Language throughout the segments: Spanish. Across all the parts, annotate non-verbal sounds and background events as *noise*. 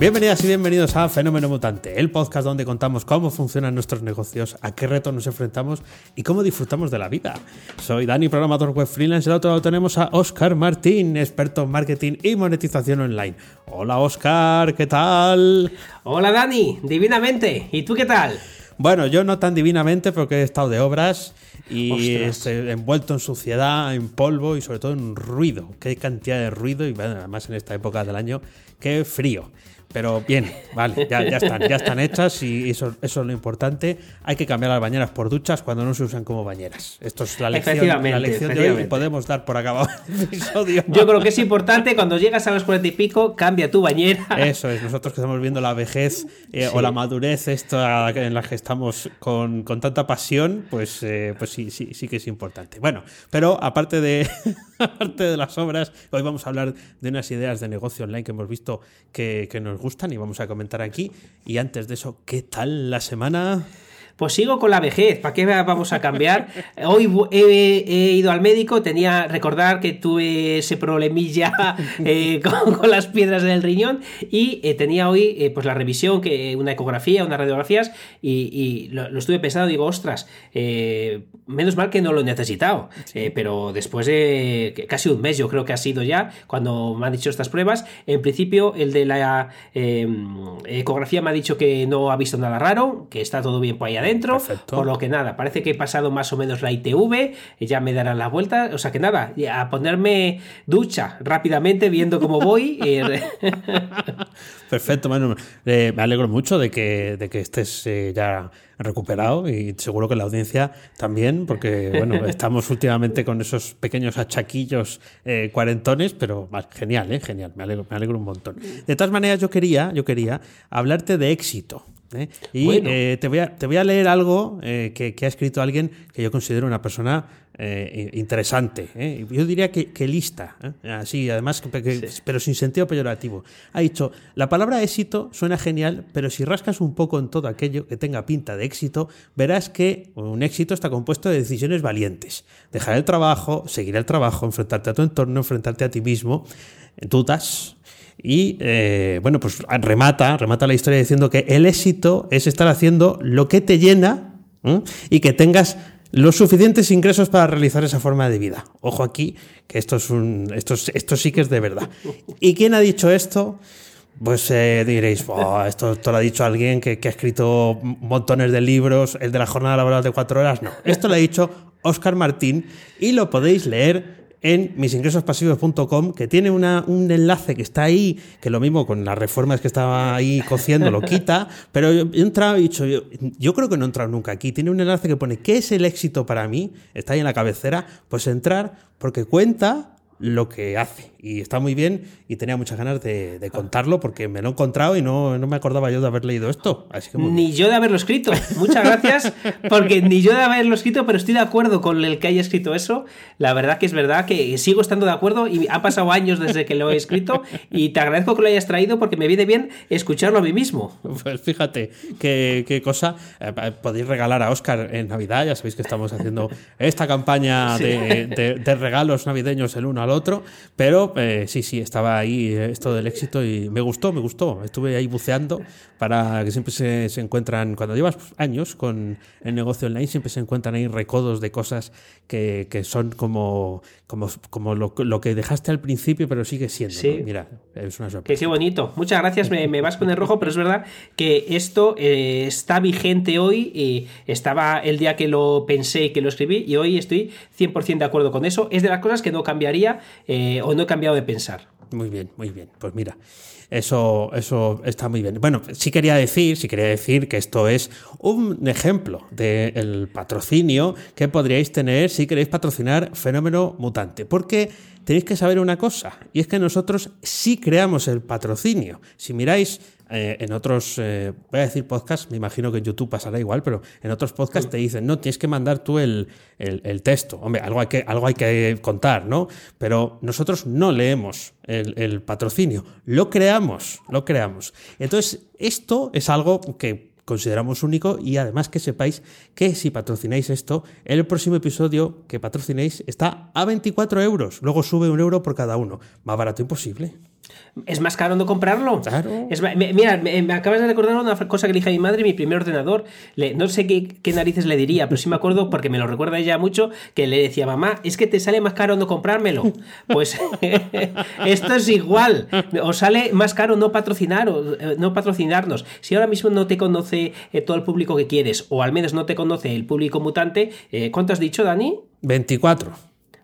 Bienvenidas y bienvenidos a Fenómeno Mutante, el podcast donde contamos cómo funcionan nuestros negocios, a qué retos nos enfrentamos y cómo disfrutamos de la vida. Soy Dani, programador web freelance. y al otro lado tenemos a Oscar Martín, experto en marketing y monetización online. Hola Oscar, ¿qué tal? Hola Dani, divinamente. ¿Y tú qué tal? Bueno, yo no tan divinamente porque he estado de obras y estoy envuelto en suciedad, en polvo y sobre todo en ruido. Qué cantidad de ruido y además en esta época del año, qué frío. Pero bien, vale, ya, están, ya están hechas y eso, eso, es lo importante. Hay que cambiar las bañeras por duchas cuando no se usan como bañeras. Esto es la lección, la lección de hoy y podemos dar por acabado *laughs* el episodio. Yo creo que es importante cuando llegas a los cuarenta y pico, cambia tu bañera. Eso es, nosotros que estamos viendo la vejez eh, o la madurez esto en la que estamos con, con tanta pasión, pues, eh, pues sí, sí, sí que es importante. Bueno, pero aparte de, *laughs* aparte de las obras, hoy vamos a hablar de unas ideas de negocio online que hemos visto que, que nos gustan y vamos a comentar aquí. Y antes de eso, ¿qué tal la semana? Pues sigo con la vejez, ¿para qué vamos a cambiar? *laughs* Hoy he, ido al médico, tenía recordar que tuve ese problemilla *laughs* eh, *laughs* con, las piedras del riñón y eh, tenía hoy eh, pues la revisión, que una ecografía, unas radiografías y, lo, estuve pensando, digo, ostras, menos mal que no lo he necesitado, pero después de casi un mes yo creo que ha sido ya cuando me han dicho estas pruebas, en principio el de la ecografía me ha dicho que no ha visto nada raro, que está todo bien por ahí adentro, dentro. Por lo que nada, parece que he pasado más o menos la ITV, ya me darán la vuelta. O sea que nada, a ponerme ducha rápidamente viendo cómo voy. *laughs* Perfecto, bueno, eh, me alegro mucho de que, de que estés eh, ya recuperado y seguro que la audiencia también, porque bueno, *laughs* estamos últimamente con esos pequeños achaquillos eh, cuarentones, pero genial, eh, genial, me alegro, me alegro un montón. De todas maneras, yo quería, yo quería hablarte de éxito. ¿Eh? Y eh, te, voy a, te, voy a, leer algo eh, que, que, ha escrito alguien que yo considero una persona interesante. Yo diría que, que lista, así, además, pero sin sentido peyorativo. Ha dicho, la palabra éxito suena genial, pero si rascas un poco en todo aquello que tenga pinta de éxito, verás que un éxito está compuesto de decisiones valientes. Dejar el trabajo, seguir el trabajo, enfrentarte a tu entorno, enfrentarte a ti mismo, dudas, y eh, bueno, pues remata, remata la historia diciendo que el éxito es estar haciendo lo que te llena y que tengas los suficientes ingresos para realizar esa forma de vida. Ojo aquí, que esto, es un, esto, esto sí que es de verdad. ¿Y quién ha dicho esto? Pues eh, diréis, esto, esto, lo ha dicho alguien que, que, ha escrito montones de libros, el de la jornada laboral de cuatro horas. No, esto lo ha dicho Oscar Martín y lo podéis leer en misingresospasivos.com, que tiene una, un enlace que está ahí, que lo mismo con las reformas que estaba ahí cociendo lo quita, *laughs* pero yo he entrado y dicho, yo, yo, creo que no he entrado nunca aquí. Tiene un enlace que pone, ¿qué es el éxito para mí? Está ahí en la cabecera, pues entrar, porque cuenta lo que hace. Y está muy bien y tenía muchas ganas de, contarlo porque me lo he encontrado y no, no, me acordaba yo de haber leído esto. Así que ni yo de haberlo escrito. Muchas gracias porque ni yo de haberlo escrito, pero estoy de acuerdo con el que haya escrito eso. La verdad que es verdad que sigo estando de acuerdo y ha pasado años desde que lo he escrito y te agradezco que lo hayas traído porque me viene bien escucharlo a mí mismo. Pues fíjate qué, cosa. Eh, podéis regalar a Oscar en Navidad. Ya sabéis que estamos haciendo esta campaña de, de regalos navideños el uno al otro, pero eh, sí, sí, estaba ahí eh, esto del éxito y me gustó, me gustó. Estuve ahí buceando para que siempre se, se encuentran, cuando llevas años con el negocio online, siempre se encuentran ahí recodos de cosas que, que son como, como, como lo, lo, que dejaste al principio, pero sigue siendo. Sí. Mira, es una sorpresa. Qué, bonito. Muchas gracias, me, me, vas con el rojo, pero es verdad que esto eh, está vigente hoy y estaba el día que lo pensé y que lo escribí y hoy estoy 100% de acuerdo con eso. Es de las cosas que no cambiaría eh, o no he cambiado de pensar. Muy bien, muy bien. Pues mira, eso, eso está muy bien. Bueno, sí quería decir, sí quería decir que esto es un ejemplo del patrocinio que podríais tener si queréis patrocinar Fenómeno Mutante. Porque tenéis que saber una cosa, y es que nosotros sí creamos el patrocinio. Si miráis eh, en otros, eh, voy a decir podcast, me imagino que en YouTube pasará igual, pero en otros podcasts te dicen, no, tienes que mandar tú el, el, texto. Hombre, algo hay, que, algo hay que contar, ¿no? Pero nosotros no leemos el, el patrocinio, lo creamos, lo creamos. Entonces, esto es algo que consideramos único y además que sepáis que si patrocináis esto, el próximo episodio que patrocinéis está a 24 euros. Luego sube un euro por cada uno. Más barato imposible. Es más caro no comprarlo. Claro. mira, me, acabas de recordar una cosa que le dije a mi madre, mi primer ordenador. no sé qué, narices le diría, pero sí me acuerdo, porque me lo recuerda ella mucho, que le decía, mamá, es que te sale más caro no comprármelo. *laughs* Pues *laughs* esto es igual. Os sale más caro no patrocinar eh, no patrocinarnos. Si ahora mismo no te conoce eh, todo el público que quieres, o al menos no te conoce el público mutante, eh, ¿cuánto has dicho, Dani? 24.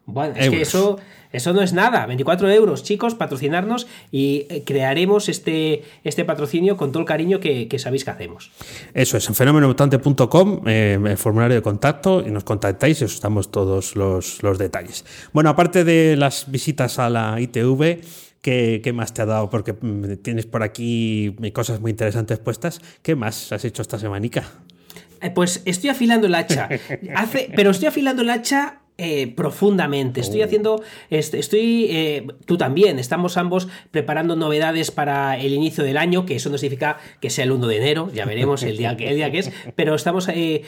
Bueno, es que eso eso no es nada, 24 euros, chicos, patrocinarnos y eh, crearemos este, este patrocinio con todo el cariño que, sabéis que hacemos. Eso es, en fenomenomutante.com, eh, el formulario de contacto, y nos contactáis y os damos todos los, detalles. Bueno, aparte de las visitas a la ITV, ¿Qué, más te ha dado? Porque mm, tienes por aquí cosas muy interesantes puestas. ¿Qué más has hecho esta semanica? Eh, pues estoy afilando el hacha. *laughs* Hace, pero estoy afilando el hacha eh, profundamente. Estoy oh. haciendo, estoy, eh, tú también, estamos ambos preparando novedades para el inicio del año, que eso no significa que sea el 1 de enero, ya veremos el día que, el día que es, *laughs* pero estamos eh,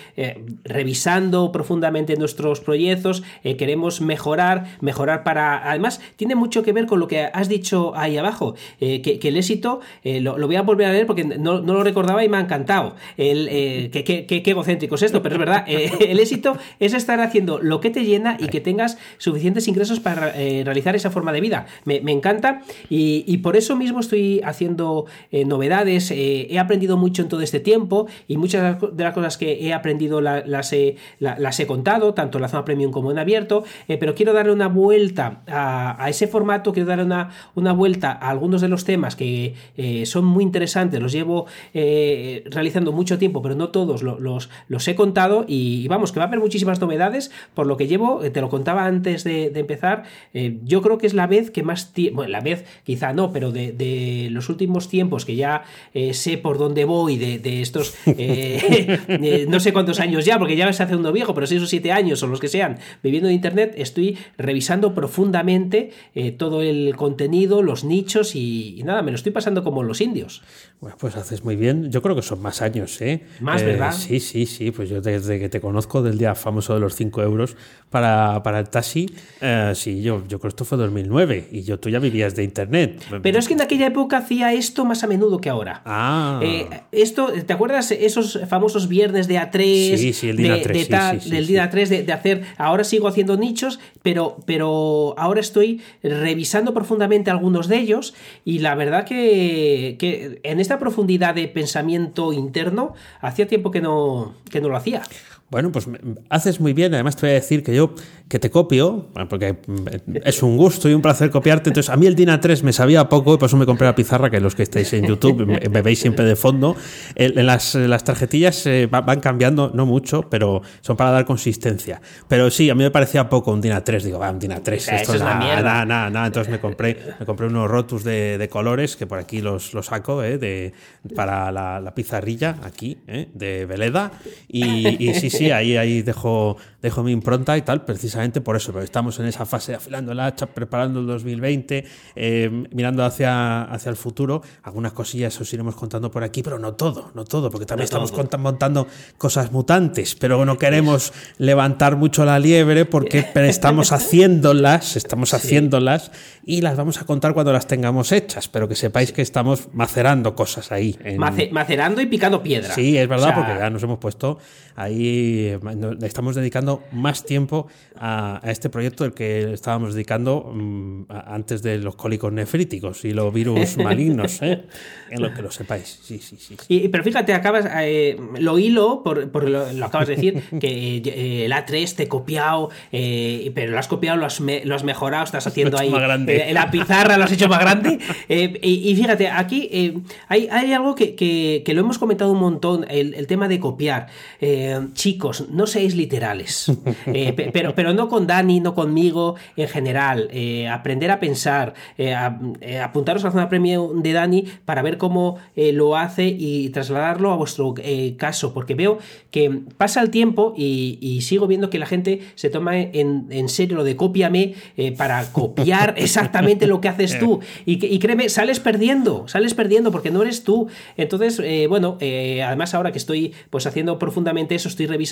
revisando profundamente nuestros proyectos, queremos mejorar, mejorar para... Además, tiene mucho que ver con lo que has dicho ahí abajo, que, el éxito, lo, voy a volver a leer porque no, lo recordaba y me ha encantado. El, qué, egocéntrico es esto, pero es verdad, *laughs* el éxito es estar haciendo lo que te lleva y que tengas suficientes ingresos para eh, realizar esa forma de vida. Me, encanta y, por eso mismo estoy haciendo eh, novedades. Eh, he aprendido mucho en todo este tiempo y muchas de las cosas que he aprendido las, he, las he contado, tanto en la zona premium como en abierto, pero quiero darle una vuelta a, ese formato, quiero darle una, una, vuelta a algunos de los temas que son muy interesantes, los llevo realizando mucho tiempo, pero no todos los, los he contado y vamos, que va a haber muchísimas novedades, por lo que llevo eh, te lo contaba antes de, empezar, eh, yo creo que es la vez que más tiempo, bueno, la vez quizá no, pero de, los últimos tiempos que ya eh, sé por dónde voy, de, estos, *laughs* no sé cuántos años ya, porque ya me está haciendo viejo, pero seis o siete años o los que sean, viviendo en Internet, estoy revisando profundamente todo el contenido, los nichos y, nada, me lo estoy pasando como los indios. Bueno, pues haces muy bien. Yo creo que son más años, ¿eh? Más, ¿verdad? Sí, sí, sí. Pues yo desde que te conozco del día famoso de los 5 euros, para, para el taxi, eh, sí, yo, yo creo que esto fue 2009 y yo tú ya vivías de internet. Pero es que en aquella época hacía esto más a menudo que ahora. Ah. Eh, esto, ¿te acuerdas esos famosos viernes de A3? Sí, sí, el día A3. del día A3 de, hacer. Ahora sigo haciendo nichos, pero, pero ahora estoy revisando profundamente algunos de ellos y la verdad que, que en esta profundidad de pensamiento interno hacía tiempo que no, que no lo hacía. Bueno, pues haces muy bien. Además, te voy a decir que yo que te copio, porque es un gusto y un placer copiarte. Entonces, a mí el DINA 3 me sabía poco y por eso me compré la pizarra, que los que estáis en YouTube me, veis siempre de fondo. En las, las tarjetillas eh, van cambiando, no mucho, pero son para dar consistencia. Pero sí, a mí me parecía poco un DINA 3. Digo, va, un DINA 3. Esto es nada, nada, nada, nada. Entonces me compré, me compré unos rotus de, de colores, que por aquí los, los saco, eh, de, para la, la, pizarrilla, aquí, eh, de Veleda. Y, y sí, sí, ahí, ahí dejo, dejo mi impronta y tal, precisamente por eso, porque estamos en esa fase de afilando el hacha, preparando el 2020, eh, mirando hacia, hacia el futuro. Algunas cosillas os iremos contando por aquí, pero no todo, no todo, porque también estamos montando cosas mutantes, pero no queremos levantar mucho la liebre porque *laughs* estamos haciéndolas, estamos haciéndolas y las vamos a contar cuando las tengamos hechas, pero que sepáis que estamos macerando cosas ahí. macerando y picando piedra. Sí, es verdad, porque ya nos hemos puesto ahí, estamos dedicando más tiempo a, este proyecto del que estábamos dedicando mm, antes de los cólicos nefríticos y los virus *laughs* malignos, ¿eh? en lo que lo sepáis. Sí, sí, sí. Y, pero fíjate, acabas, eh, lo hilo, por, lo, acabas de decir, *laughs* que eh, el A3 te he copiado, pero lo has copiado, lo has, lo has mejorado, estás haciendo ahí la pizarra, lo has hecho más grande. Y, fíjate, aquí hay, hay algo que, que, lo hemos comentado un montón, el, el tema de copiar. chicos, no seáis literales. Eh, pero, pero no con Dani, no conmigo, en general. Eh, aprender a pensar, eh, apuntaros a la zona premium de Dani para ver cómo lo hace y trasladarlo a vuestro caso, porque veo que pasa el tiempo y, sigo viendo que la gente se toma en, serio lo de cópiame para copiar *laughs* exactamente lo que haces tú. Y, y, créeme, sales perdiendo, sales perdiendo porque no eres tú. Entonces, bueno, además ahora que estoy pues haciendo profundamente eso, estoy revisando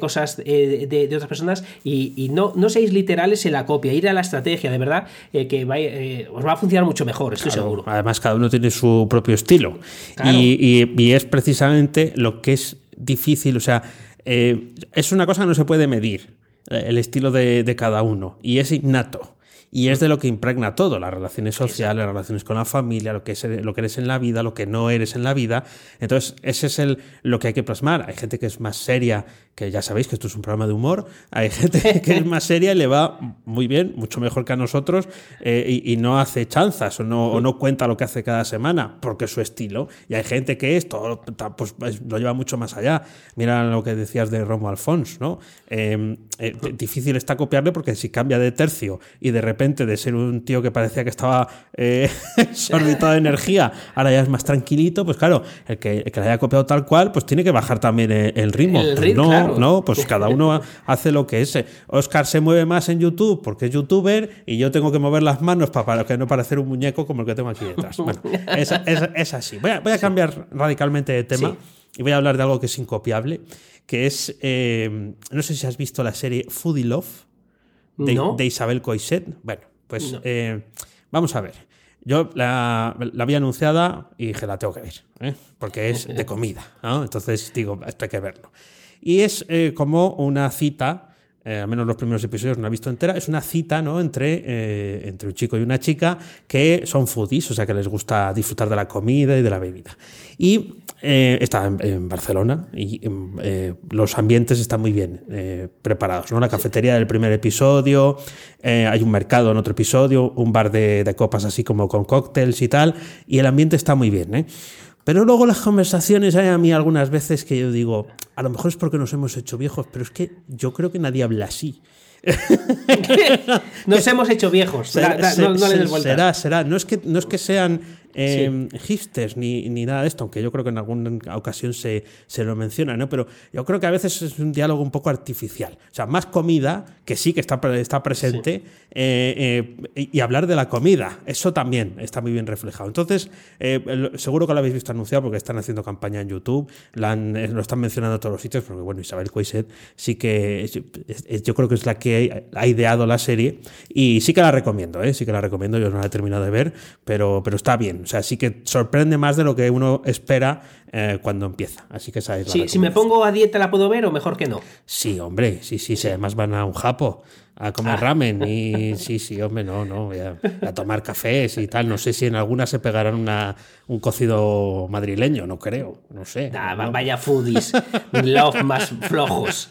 cosas de, otras personas y, no, no seáis literales en la copia, ir a la estrategia, de verdad, eh, que eh, os va a funcionar mucho mejor, estoy seguro. Además, cada uno tiene su propio estilo y, es precisamente lo que es difícil, o sea, eh, es una cosa que no se puede medir, el estilo de, de cada uno, y es innato. Y es de lo que impregna todo, las relaciones sociales, las relaciones con la familia, lo que, es, lo que eres en la vida, lo que no eres en la vida. Entonces, ese es el, lo que hay que plasmar. Hay gente que es más seria, que ya sabéis que esto es un programa de humor. Hay gente *laughs* que es más seria y le va muy bien, mucho mejor que a nosotros, eh, y, no hace chanzas o no, o no cuenta lo que hace cada semana, porque es su estilo. Y hay gente que esto pues, lo lleva mucho más allá. Mira lo que decías de Romo Alfons, ¿no? Eh, eh, difícil está copiarle porque si cambia de tercio y de repente de ser un tío que parecía que estaba eh, *laughs* de energía, ahora ya es más tranquilito, pues claro, el que, le haya copiado tal cual, pues tiene que bajar también el, ritmo. no, no, pues cada uno hace lo que es. Oscar se mueve más en YouTube porque es youtuber y yo tengo que mover las manos para, que no parecer un muñeco como el que tengo aquí detrás. Bueno, *laughs* es, así. Voy a, cambiar radicalmente de tema. Y voy a hablar de algo que es incopiable, que es, eh, no sé si has visto la serie Foodie Love de, Isabel Coixet. Bueno, pues eh, vamos a ver. Yo la, había anunciada y dije, la tengo que ver, ¿eh? porque es de *laughs* comida. Entonces digo, esto hay que verlo. Y es eh, como una cita eh, al menos los primeros episodios no he visto entera, es una cita ¿no? entre, eh, entre un chico y una chica que son foodies, o sea que les gusta disfrutar de la comida y de la bebida. Y eh, está en, Barcelona y los ambientes están muy bien preparados. ¿no? La cafetería del primer episodio, hay un mercado en otro episodio, un bar de, de, copas así como con cócteles y tal, y el ambiente está muy bien. Pero luego las conversaciones hay a mí algunas veces que yo digo, a lo mejor es porque nos hemos hecho viejos, pero es que yo creo que nadie habla así. *laughs* nos hemos hecho viejos. será, será. No es que, no es que sean eh, hipsters ni, ni, nada de esto, aunque yo creo que en alguna ocasión se, se, lo menciona, ¿no? Pero yo creo que a veces es un diálogo un poco artificial. O sea, más comida, que sí que está, está presente, eh, eh, y hablar de la comida, eso también está muy bien reflejado. Entonces, eh, seguro que lo habéis visto anunciado porque están haciendo campaña en YouTube, lo están mencionando a todos los sitios, porque bueno, Isabel Coiset sí que yo creo que es la que ha ideado la serie y sí que la recomiendo, ¿eh? sí que la recomiendo, yo no la he terminado de ver, pero, pero está bien. O sea, sí que sorprende más de lo que uno espera eh, cuando empieza. Así que sabes. Sí, si me pongo a dieta, ¿la puedo ver o mejor que no? Sí, hombre, sí, sí, sí. Además van a un japo a comer ah. ramen y sí, sí, hombre, no, no, a, tomar cafés y tal. No sé si en algunas se pegarán una, un cocido madrileño, no creo, no sé. Vaya foodies, love más flojos.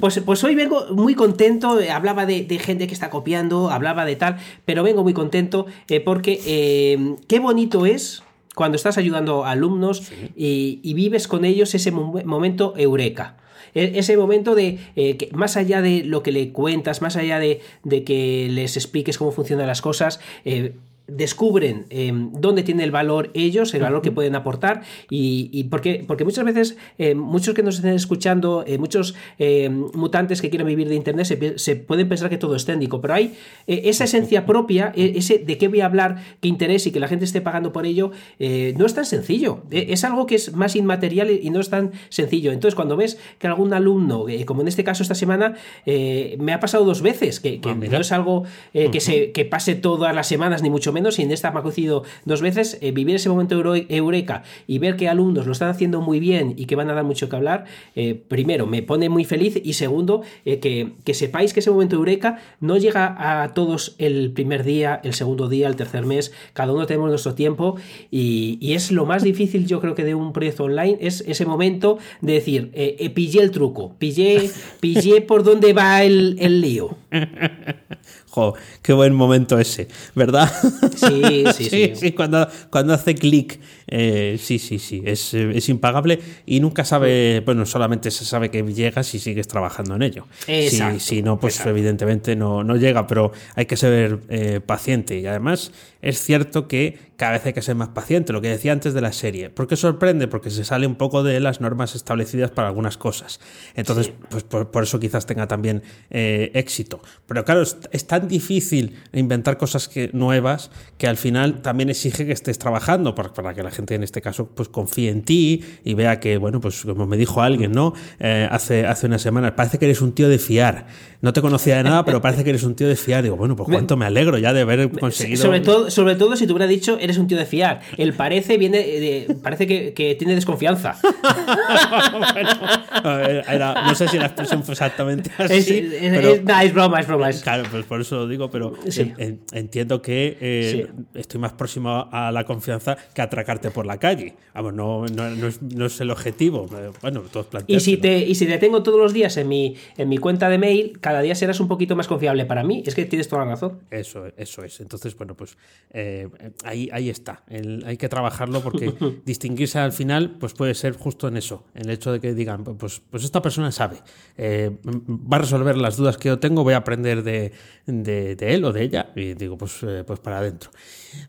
Pues, pues hoy vengo muy contento, hablaba de, gente que está copiando, hablaba de tal, pero vengo muy contento eh, porque eh, qué bonito es cuando estás ayudando a alumnos y, vives con ellos ese momento eureka. E-, ese momento de eh, que más allá de lo que le cuentas, más allá de, que les expliques cómo funcionan las cosas, eh, descubren em, dónde tiene el valor ellos, el valor que pueden aportar y, porque, porque muchas veces em, muchos que nos estén escuchando, eh, muchos em, mutantes que quieren vivir de Internet se, pueden pensar que todo es técnico, pero hay eh, esa esencia propia, e, ese de qué voy a hablar, qué interés y que la gente esté pagando por ello, eh, no es tan sencillo, e, es algo que es más inmaterial y no es tan sencillo. Entonces cuando ves que algún alumno, como en este caso esta semana, me ha pasado dos veces, que, ah, no es algo que, se, que pase todas las semanas, ni mucho menos, y en esta me ha coincidido dos veces, eh, vivir ese momento eureka y ver que alumnos lo están haciendo muy bien y que van a dar mucho que hablar, eh, primero, me pone muy feliz y segundo, eh, que, sepáis que ese momento eureka no llega a todos el primer día, el segundo día, el tercer mes, cada uno tenemos nuestro tiempo y, es lo más difícil yo creo que de un proyecto online, es ese momento de decir, pillé el truco, pillé, pillé por dónde va el, el lío. *laughs* Jo, qué buen momento ese, ¿verdad? Sí, *laughs* sí, sí. sí, cuando, cuando hace clic. eh, sí, sí, sí. Es, es impagable y nunca sabe. Bueno, solamente se sabe que llega si sigues trabajando en ello. Si, Exacto, si no, pues exacto. evidentemente no, no llega, pero hay que ser eh, paciente. Y además es cierto que cada vez hay que ser más paciente, lo que decía antes de la serie. ¿Por qué sorprende? Porque se sale un poco de las normas establecidas para algunas cosas. Entonces, pues por, por eso quizás tenga también eh, éxito. Pero claro, es, es tan difícil inventar cosas que, nuevas que al final también exige que estés trabajando para, para que la gente en este caso pues confíe en ti y vea que, bueno, pues como me dijo alguien, ¿no? Eh, hace, hace unas semanas, parece que eres un tío de fiar. No te conocía de nada, pero parece que eres un tío de fiar. Digo, bueno, pues cuánto me alegro ya de haber conseguido. Sobre todo, sobre todo si te hubiera dicho eres un tío de fiar. El parece viene de- parece que, que tiene desconfianza. *laughs* Bueno, era- no sé si la expresión fue exactamente así. Es, es- pero- es- nah, es broma, es broma. es- Claro, pues por eso lo digo, pero Sí. en- en- entiendo que eh, estoy más próximo a la confianza que atracarte por la calle. Vamos, no, no, no es, no es el objetivo. Bueno, todos Y si, te, y si te tengo todos los días en mi, en mi cuenta de mail, cada día serás un poquito más confiable para mí. Es que tienes toda la razón. Eso, eso es. Entonces, bueno, pues eh, ahí, ahí está. El- hay que trabajarlo porque *laughs* distinguirse al final, pues puede ser justo en eso, en el hecho de que digan, pues, pues esta persona sabe, eh, va a resolver las dudas que yo tengo, voy a aprender de, de- de él o de ella, y digo, pues, eh, pues para adentro.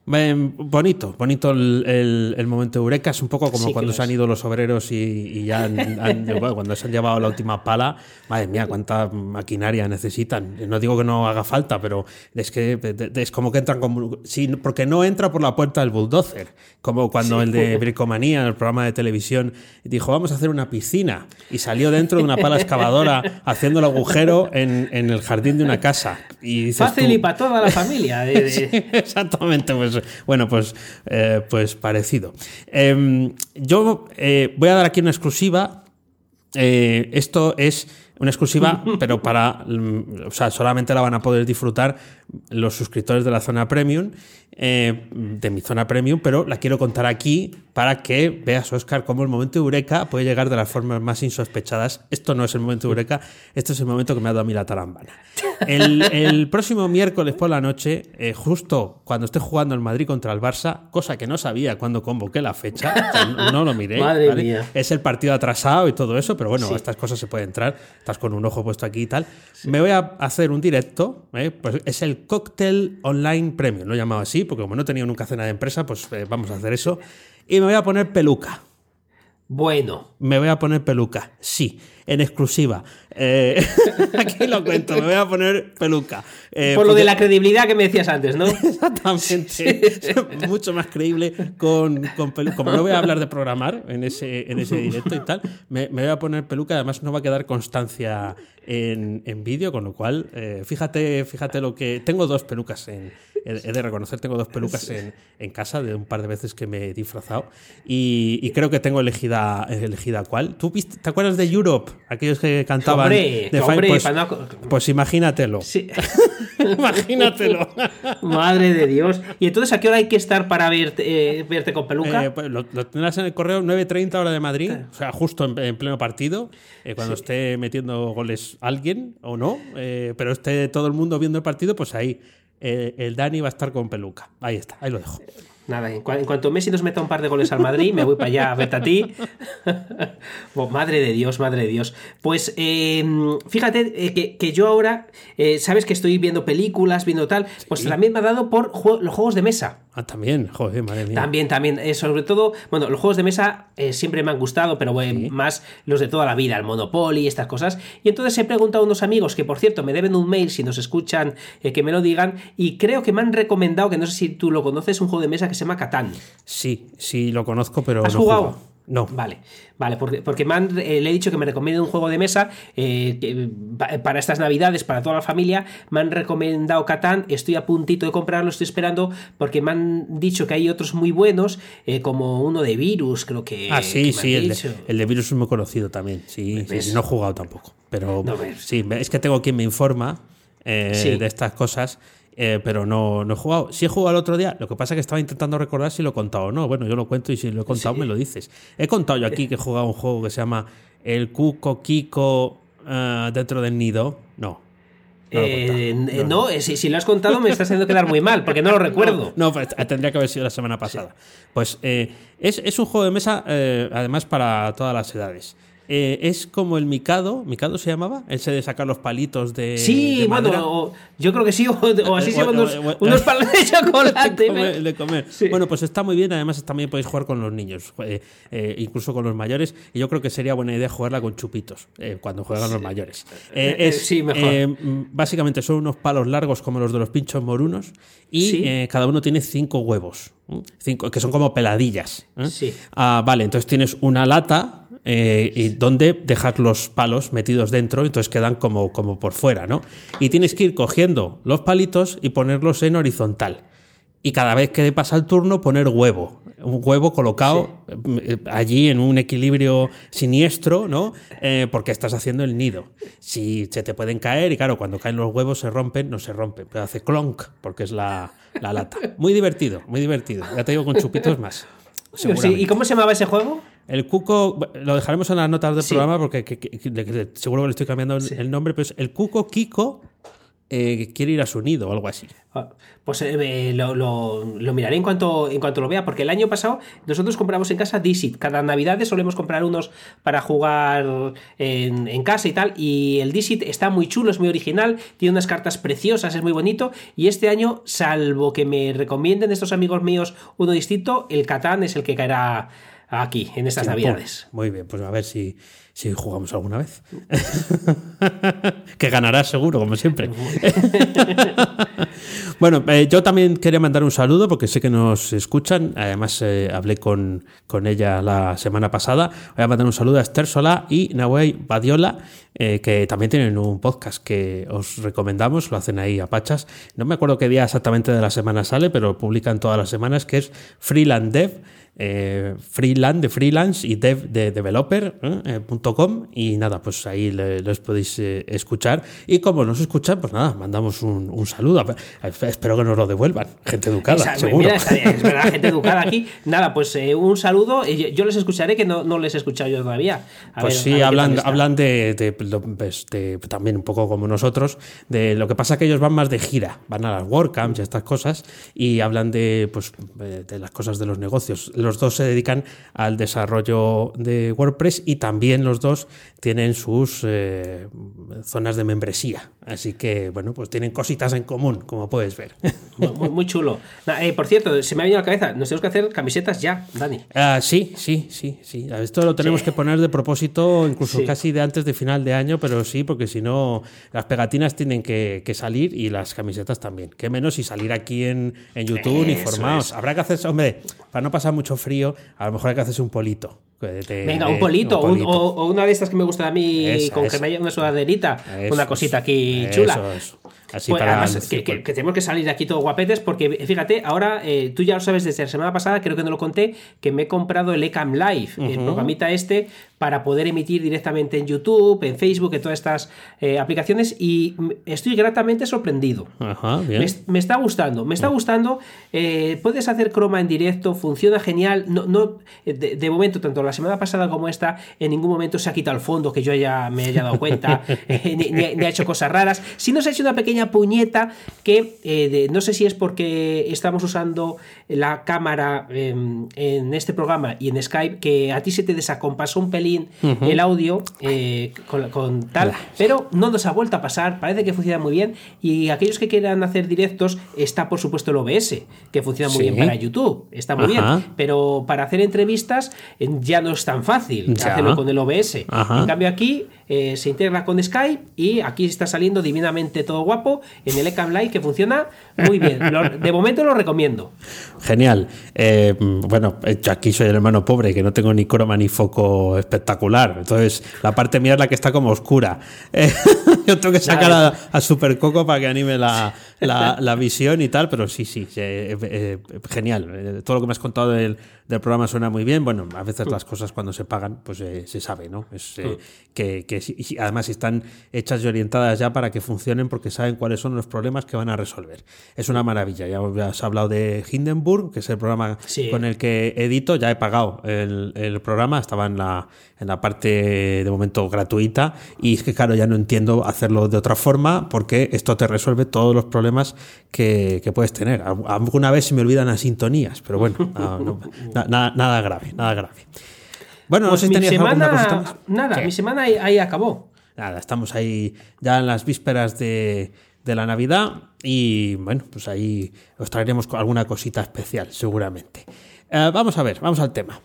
Bonito, bonito el, el- el momento de Eureka, es un poco como Sí cuando se han ido los obreros y, y ya han- han- *laughs* bueno, cuando se han llevado la última pala, madre mía, cuánta maquinaria necesitan. No digo que no haga falta, pero es que es como que entran como... Sí, porque no entra por la puerta del bulldozer, como cuando el de *laughs* Bricomanía, el programa de televisión, dijo, vamos a hacer una piscina, y salió dentro de una pala excavadora *laughs* haciendo el agujero en, en el jardín de una casa. Y dices Fácil tú, y para toda la familia. de- de- Exactamente, *laughs* pues bueno, pues, eh, pues parecido. Em, yo eh, voy a dar aquí una exclusiva. Eh, esto es una exclusiva, *laughs* pero para, mm, o sea, solamente la van a poder disfrutar los suscriptores de la zona premium, eh, de mi zona premium, pero la quiero contar aquí para que veas, Oscar, cómo el momento de Eureka puede llegar de las formas más insospechadas. Esto no es el momento de Eureka, esto es el momento que me ha dado a mí la tarambana. El, el próximo miércoles por la noche, eh, justo cuando esté jugando el Madrid contra el Barça, cosa que no sabía cuando convoqué la fecha, *laughs* no, no lo miré. Madre ¿vale? mía. Es el partido atrasado y todo eso, pero bueno, Sí. estas cosas se pueden entrar. Estás con un ojo puesto aquí y tal. Me voy a hacer un directo, ¿eh? pues es el Cocktail Online Premium, lo he llamado así, porque como no tenía nunca cena de empresa, pues eh, vamos a hacer eso. Y me voy a poner peluca. Bueno, Me voy a poner peluca, sí, en exclusiva. Eh, *laughs* aquí lo cuento, me voy a poner peluca. Eh, por lo de la credibilidad que me decías antes, ¿no? *laughs* Exactamente. *laughs* Mucho más creíble con, con pelu- Como no voy a hablar de programar en ese, en ese directo y tal, me, me voy a poner peluca. Además, no va a quedar constancia en, en vídeo, con lo cual, eh, fíjate, fíjate lo que. Tengo dos pelucas en. He he de reconocer, tengo dos pelucas en, en casa de un par de veces que me he disfrazado y, y creo que tengo elegida, elegida cuál. ¿Tú viste- te acuerdas de Europe? Aquellos que cantaban Hombre, hombre, pues, para no- pues imagínatelo. Sí. *laughs* Imagínatelo. *laughs* Madre de Dios. ¿Y entonces a qué hora hay que estar para verte, eh, verte con peluca? Eh, pues lo, lo tendrás en el correo 9.30 hora de Madrid, o sea, justo en, en pleno partido, eh, cuando esté metiendo goles alguien o no, eh, pero esté todo el mundo viendo el partido, pues ahí el Dani va a estar con peluca. Ahí está, ahí lo dejo. Nada, en, cua- en cuanto Messi nos meta un par de goles al Madrid, me voy para allá a ti. *laughs* Oh, madre de Dios, madre de Dios. Pues eh, fíjate eh, que, que yo ahora, eh, sabes que estoy viendo películas, viendo tal, pues también me ha dado por los juegos de mesa. Ah, también, joder, madre mía. También, también, eh, sobre todo, bueno, los juegos de mesa eh, siempre me han gustado, pero eh, más los de toda la vida, el Monopoly, estas cosas. Y entonces he preguntado a unos amigos que, por cierto, me deben un mail si nos escuchan, eh, que me lo digan, y creo que me han recomendado, que no sé si tú lo conoces, un juego de mesa que se llama Catán. Sí, sí, lo conozco, pero ¿Has no jugado? jugado. No. Vale, vale, porque, porque me han, eh, le he dicho que me recomiende un juego de mesa eh, que, pa- para estas navidades, para toda la familia. Me han recomendado Catán, estoy a puntito de comprarlo, estoy esperando, porque me han dicho que hay otros muy buenos, eh, como uno de Virus, creo que. Ah, sí, sí, el de, el de virus es muy conocido también. Sí, sí, no he jugado tampoco. Pero No sí, es que tengo quien me informa eh, Sí. de estas cosas. Eh, pero no, no he jugado. Sí he jugado el otro día, lo que pasa es que estaba intentando recordar si lo he contado o no. Bueno, yo lo cuento y si lo he contado me lo dices. He contado yo aquí que he jugado un juego que se llama El Cuco Kiko eh, dentro del nido. No. Eh, no, si, si, lo has contado me estás haciendo quedar muy mal, porque no lo *laughs* recuerdo. No, pues, tendría que haber sido la semana pasada. Pues es, es, un juego de mesa, además, para todas las edades. Eh, es como el Mikado, ¿Mikado se llamaba? Ese de sacar los palitos de. Sí, bueno, yo creo que sí, o, así se *laughs* llaman unos, palos de *laughs* chocolate. de comer. Bueno, pues está muy bien, además también podéis jugar con los niños, eh, eh, incluso con los mayores, y yo creo que sería buena idea jugarla con chupitos cuando juegan los mayores. sí, mejor. básicamente son unos palos largos como los de los pinchos morunos, y cada uno tiene cinco huevos, cinco, que son como peladillas. Sí. Ah, vale, entonces tienes una lata eh, y donde dejar los palos metidos dentro, entonces quedan como, como por fuera, ¿no? Y tienes que ir cogiendo los palitos y ponerlos en horizontal. Y cada vez que pasa el turno, poner huevo. Un huevo colocado eh, allí en un equilibrio siniestro, ¿no? Eh, porque estás haciendo el nido. Si se te pueden caer, y claro, cuando caen los huevos se rompen, no se rompen, pero hace clonk, porque es la, la lata. Muy divertido, muy divertido. Ya te digo con chupitos más. ¿Y cómo se llamaba ese juego? El Cuco, lo dejaremos en las notas del programa porque seguro que le estoy cambiando el nombre, pero es el Cuco Kiko eh, quiere ir a su nido o algo así. Ah, pues eh, lo, miraré en cuanto, en cuanto lo vea, porque el año pasado nosotros compramos en casa Dixit. Cada Navidad solemos comprar unos para jugar en, casa y tal. Y el Dixit está muy chulo, es muy original, tiene unas cartas preciosas, es muy bonito. Y este año, salvo que me recomienden estos amigos míos uno distinto, el Catán es el que caerá aquí, en estas navidades. Muy bien, pues a ver si, si jugamos alguna vez. *laughs* que ganarás seguro, como siempre. *laughs* bueno, eh, yo también quería mandar un saludo porque sé que nos escuchan. Además, eh, hablé con, con, ella la semana pasada. Voy a mandar un saludo a Esther Solá y Nahuay Badiola, eh, que también tienen un podcast que os recomendamos. Lo hacen ahí a Pachas. No me acuerdo qué día exactamente de la semana sale, pero publican todas las semanas, que es Freeland Dev eh, freelance de freelance y dev de developer.com eh, y nada, pues ahí los podéis eh, escuchar y como nos escuchan, pues nada, mandamos un, saludo. Espero que nos lo devuelvan, gente educada. seguro. es verdad, gente educada aquí. Nada, pues un saludo. Yo les escucharé que no, les he escuchado yo todavía. pues sí, hablan, hablan de, pues, de, también un poco como nosotros, de lo que pasa que ellos van más de gira, van a las WordCamps y estas cosas y hablan de, pues, de las cosas de los negocios los dos se dedican al desarrollo de WordPress y también los dos tienen sus eh, zonas de membresía. Así que, bueno, pues tienen cositas en común, como puedes ver. *laughs* Muy, chulo. Eh, por cierto, se me ha venido a la cabeza, nos tenemos que hacer camisetas ya, Dani. Ah, sí, sí, sí, sí. Esto lo tenemos que poner de propósito, incluso casi de antes de final de año, pero sí, porque si no, las pegatinas tienen que, salir y las camisetas también. Qué menos y salir aquí en, YouTube informados. Habrá que hacer, hombre, para no pasar mucho frío, a lo mejor hay que hacerse un polito. Venga, un polito, o, una de estas que me gusta a mí, con que me haya una sudaderita, una cosita aquí chula. Así pues, para además, que, tenemos que salir de aquí todos guapetes, porque fíjate, ahora eh, tú ya lo sabes desde la semana pasada, creo que no lo conté, que me he comprado el Ecam Live, el programita este, para poder emitir directamente en YouTube, en Facebook, en todas estas eh, aplicaciones, y estoy gratamente sorprendido. Me, está gustando, me está gustando. Eh, puedes hacer croma en directo, funciona genial. No, no de, momento, tanto la semana pasada como esta, en ningún momento se ha quitado el fondo, que yo ya me haya dado cuenta, *laughs* ni, ni ha hecho cosas raras. Si no se ha hecho una pequeña puñeta que eh, no sé si es porque estamos usando la cámara em, en este programa y en Skype, que a ti se te desacompasó un pelín el audio eh, con, tal, pero no nos ha vuelto a pasar, parece que funciona muy bien. Y aquellos que quieran hacer directos está por supuesto el OBS, que funciona muy bien para YouTube, está muy bien, pero para hacer entrevistas eh, ya no es tan fácil hacerlo con el OBS. En cambio aquí eh, se integra con Skype y aquí está saliendo divinamente todo guapo en el Ecam Live que funciona muy bien. *laughs* de momento lo recomiendo. Genial. Eh, bueno, yo aquí soy el hermano pobre que no tengo ni croma ni foco espectacular. Entonces, la parte mía es la que está como oscura. Eh, *laughs* yo tengo que sacar a, Super Coco para que anime la, la, la, visión y tal, pero sí, sí, eh, eh, genial. todo lo que me has contado del, del, programa suena muy bien. Bueno, a veces las cosas cuando se pagan, pues se sabe, ¿no? Es, que, que además están hechas y orientadas ya para que funcionen porque saben cuáles son los problemas que van a resolver. Es una maravilla. Ya has hablado de Hindenburg, que es el programa con el que edito. Ya he pagado el, el programa, estaba en la, en la parte de momento gratuita y es que claro, ya no entiendo hacerlo de otra forma porque esto te resuelve todos los problemas que, puedes tener. Alguna vez se me olvidan las sintonías, pero bueno, *laughs* nada, grave, nada grave. Bueno, pues mi semana, Nada, mi semana ahí, acabó. Nada, estamos ahí ya en las vísperas de, la Navidad y bueno, pues ahí os traeremos alguna cosita especial, seguramente. Eh, vamos a ver, vamos al tema.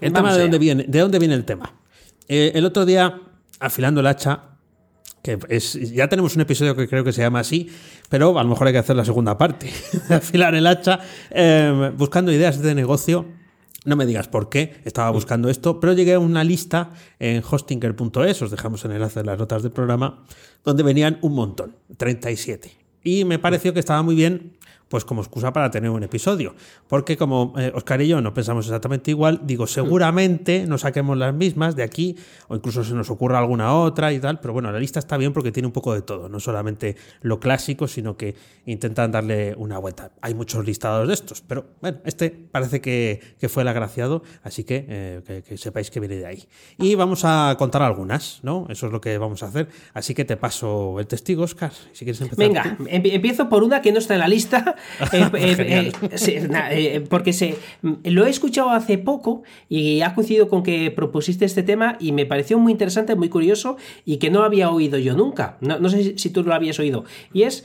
El tema de dónde viene, de dónde viene el tema. Eh, el otro día, afilando el hacha, que es, ya tenemos un episodio que creo que se llama así, pero a lo mejor hay que hacer la segunda parte. *laughs* Afilar el hacha, eh, buscando ideas de negocio. No me digas por qué estaba buscando esto, pero llegué a una lista en hostinger.es, os dejamos el enlace en las notas del programa, donde venían un montón, 37. Y me pareció que estaba muy bien pues como excusa para tener un episodio. Porque como eh, Oscar y yo no pensamos exactamente igual, digo, seguramente no saquemos las mismas de aquí, o incluso se nos ocurra alguna otra y tal, pero bueno, la lista está bien porque tiene un poco de todo, no solamente lo clásico, sino que intentan darle una vuelta. Hay muchos listados de estos, pero bueno, este parece que, fue el agraciado, así que, eh, que, sepáis que viene de ahí. Y vamos a contar algunas, ¿no? Eso es lo que vamos a hacer. Así que te paso el testigo, Oscar, si quieres empezar. Venga, empiezo por una que no está en la lista *laughs* eh, eh, eh, porque se, lo he escuchado hace poco y ha coincidido con que propusiste este tema y me pareció muy interesante, muy curioso y que no había oído yo nunca. No, sé si tú lo habías oído. Y es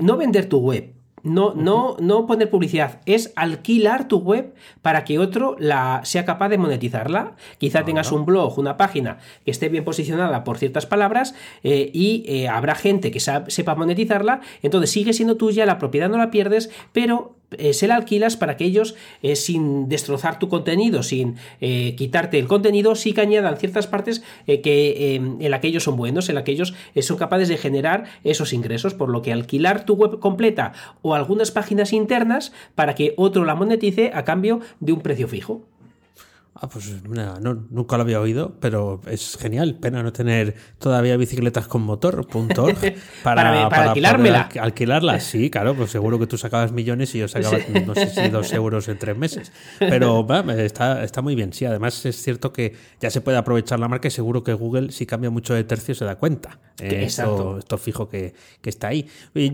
no vender tu web. No, no, no poner publicidad, es alquilar tu web para que otro la, sea capaz de monetizarla. Quizá tengas un blog, una página que esté bien posicionada por ciertas palabras eh, y eh, habrá gente que sepa monetizarla, entonces sigue siendo tuya, la propiedad no la pierdes, pero eh, se la alquilas para que ellos, eh, sin destrozar tu contenido, sin eh, quitarte el contenido, sí que añadan ciertas partes que, en las que ellos son buenos, en las que ellos son capaces de generar esos ingresos, por lo que alquilar tu web completa o algunas páginas internas para que otro la monetice a cambio de un precio fijo. Ah, pues nunca lo había oído, pero es genial. Pena no tener todavía bicicletas con motor, punto *laughs* para, para, alquilármela. alquilarla, sí, claro, pues seguro que tú sacabas millones y yo sacaba, no sé si dos euros en tres meses. Pero está, está muy bien, sí. Además es cierto que ya se puede aprovechar la marca y seguro que Google, si cambia mucho de tercio, se da cuenta. Eh, esto, esto, fijo que, está ahí.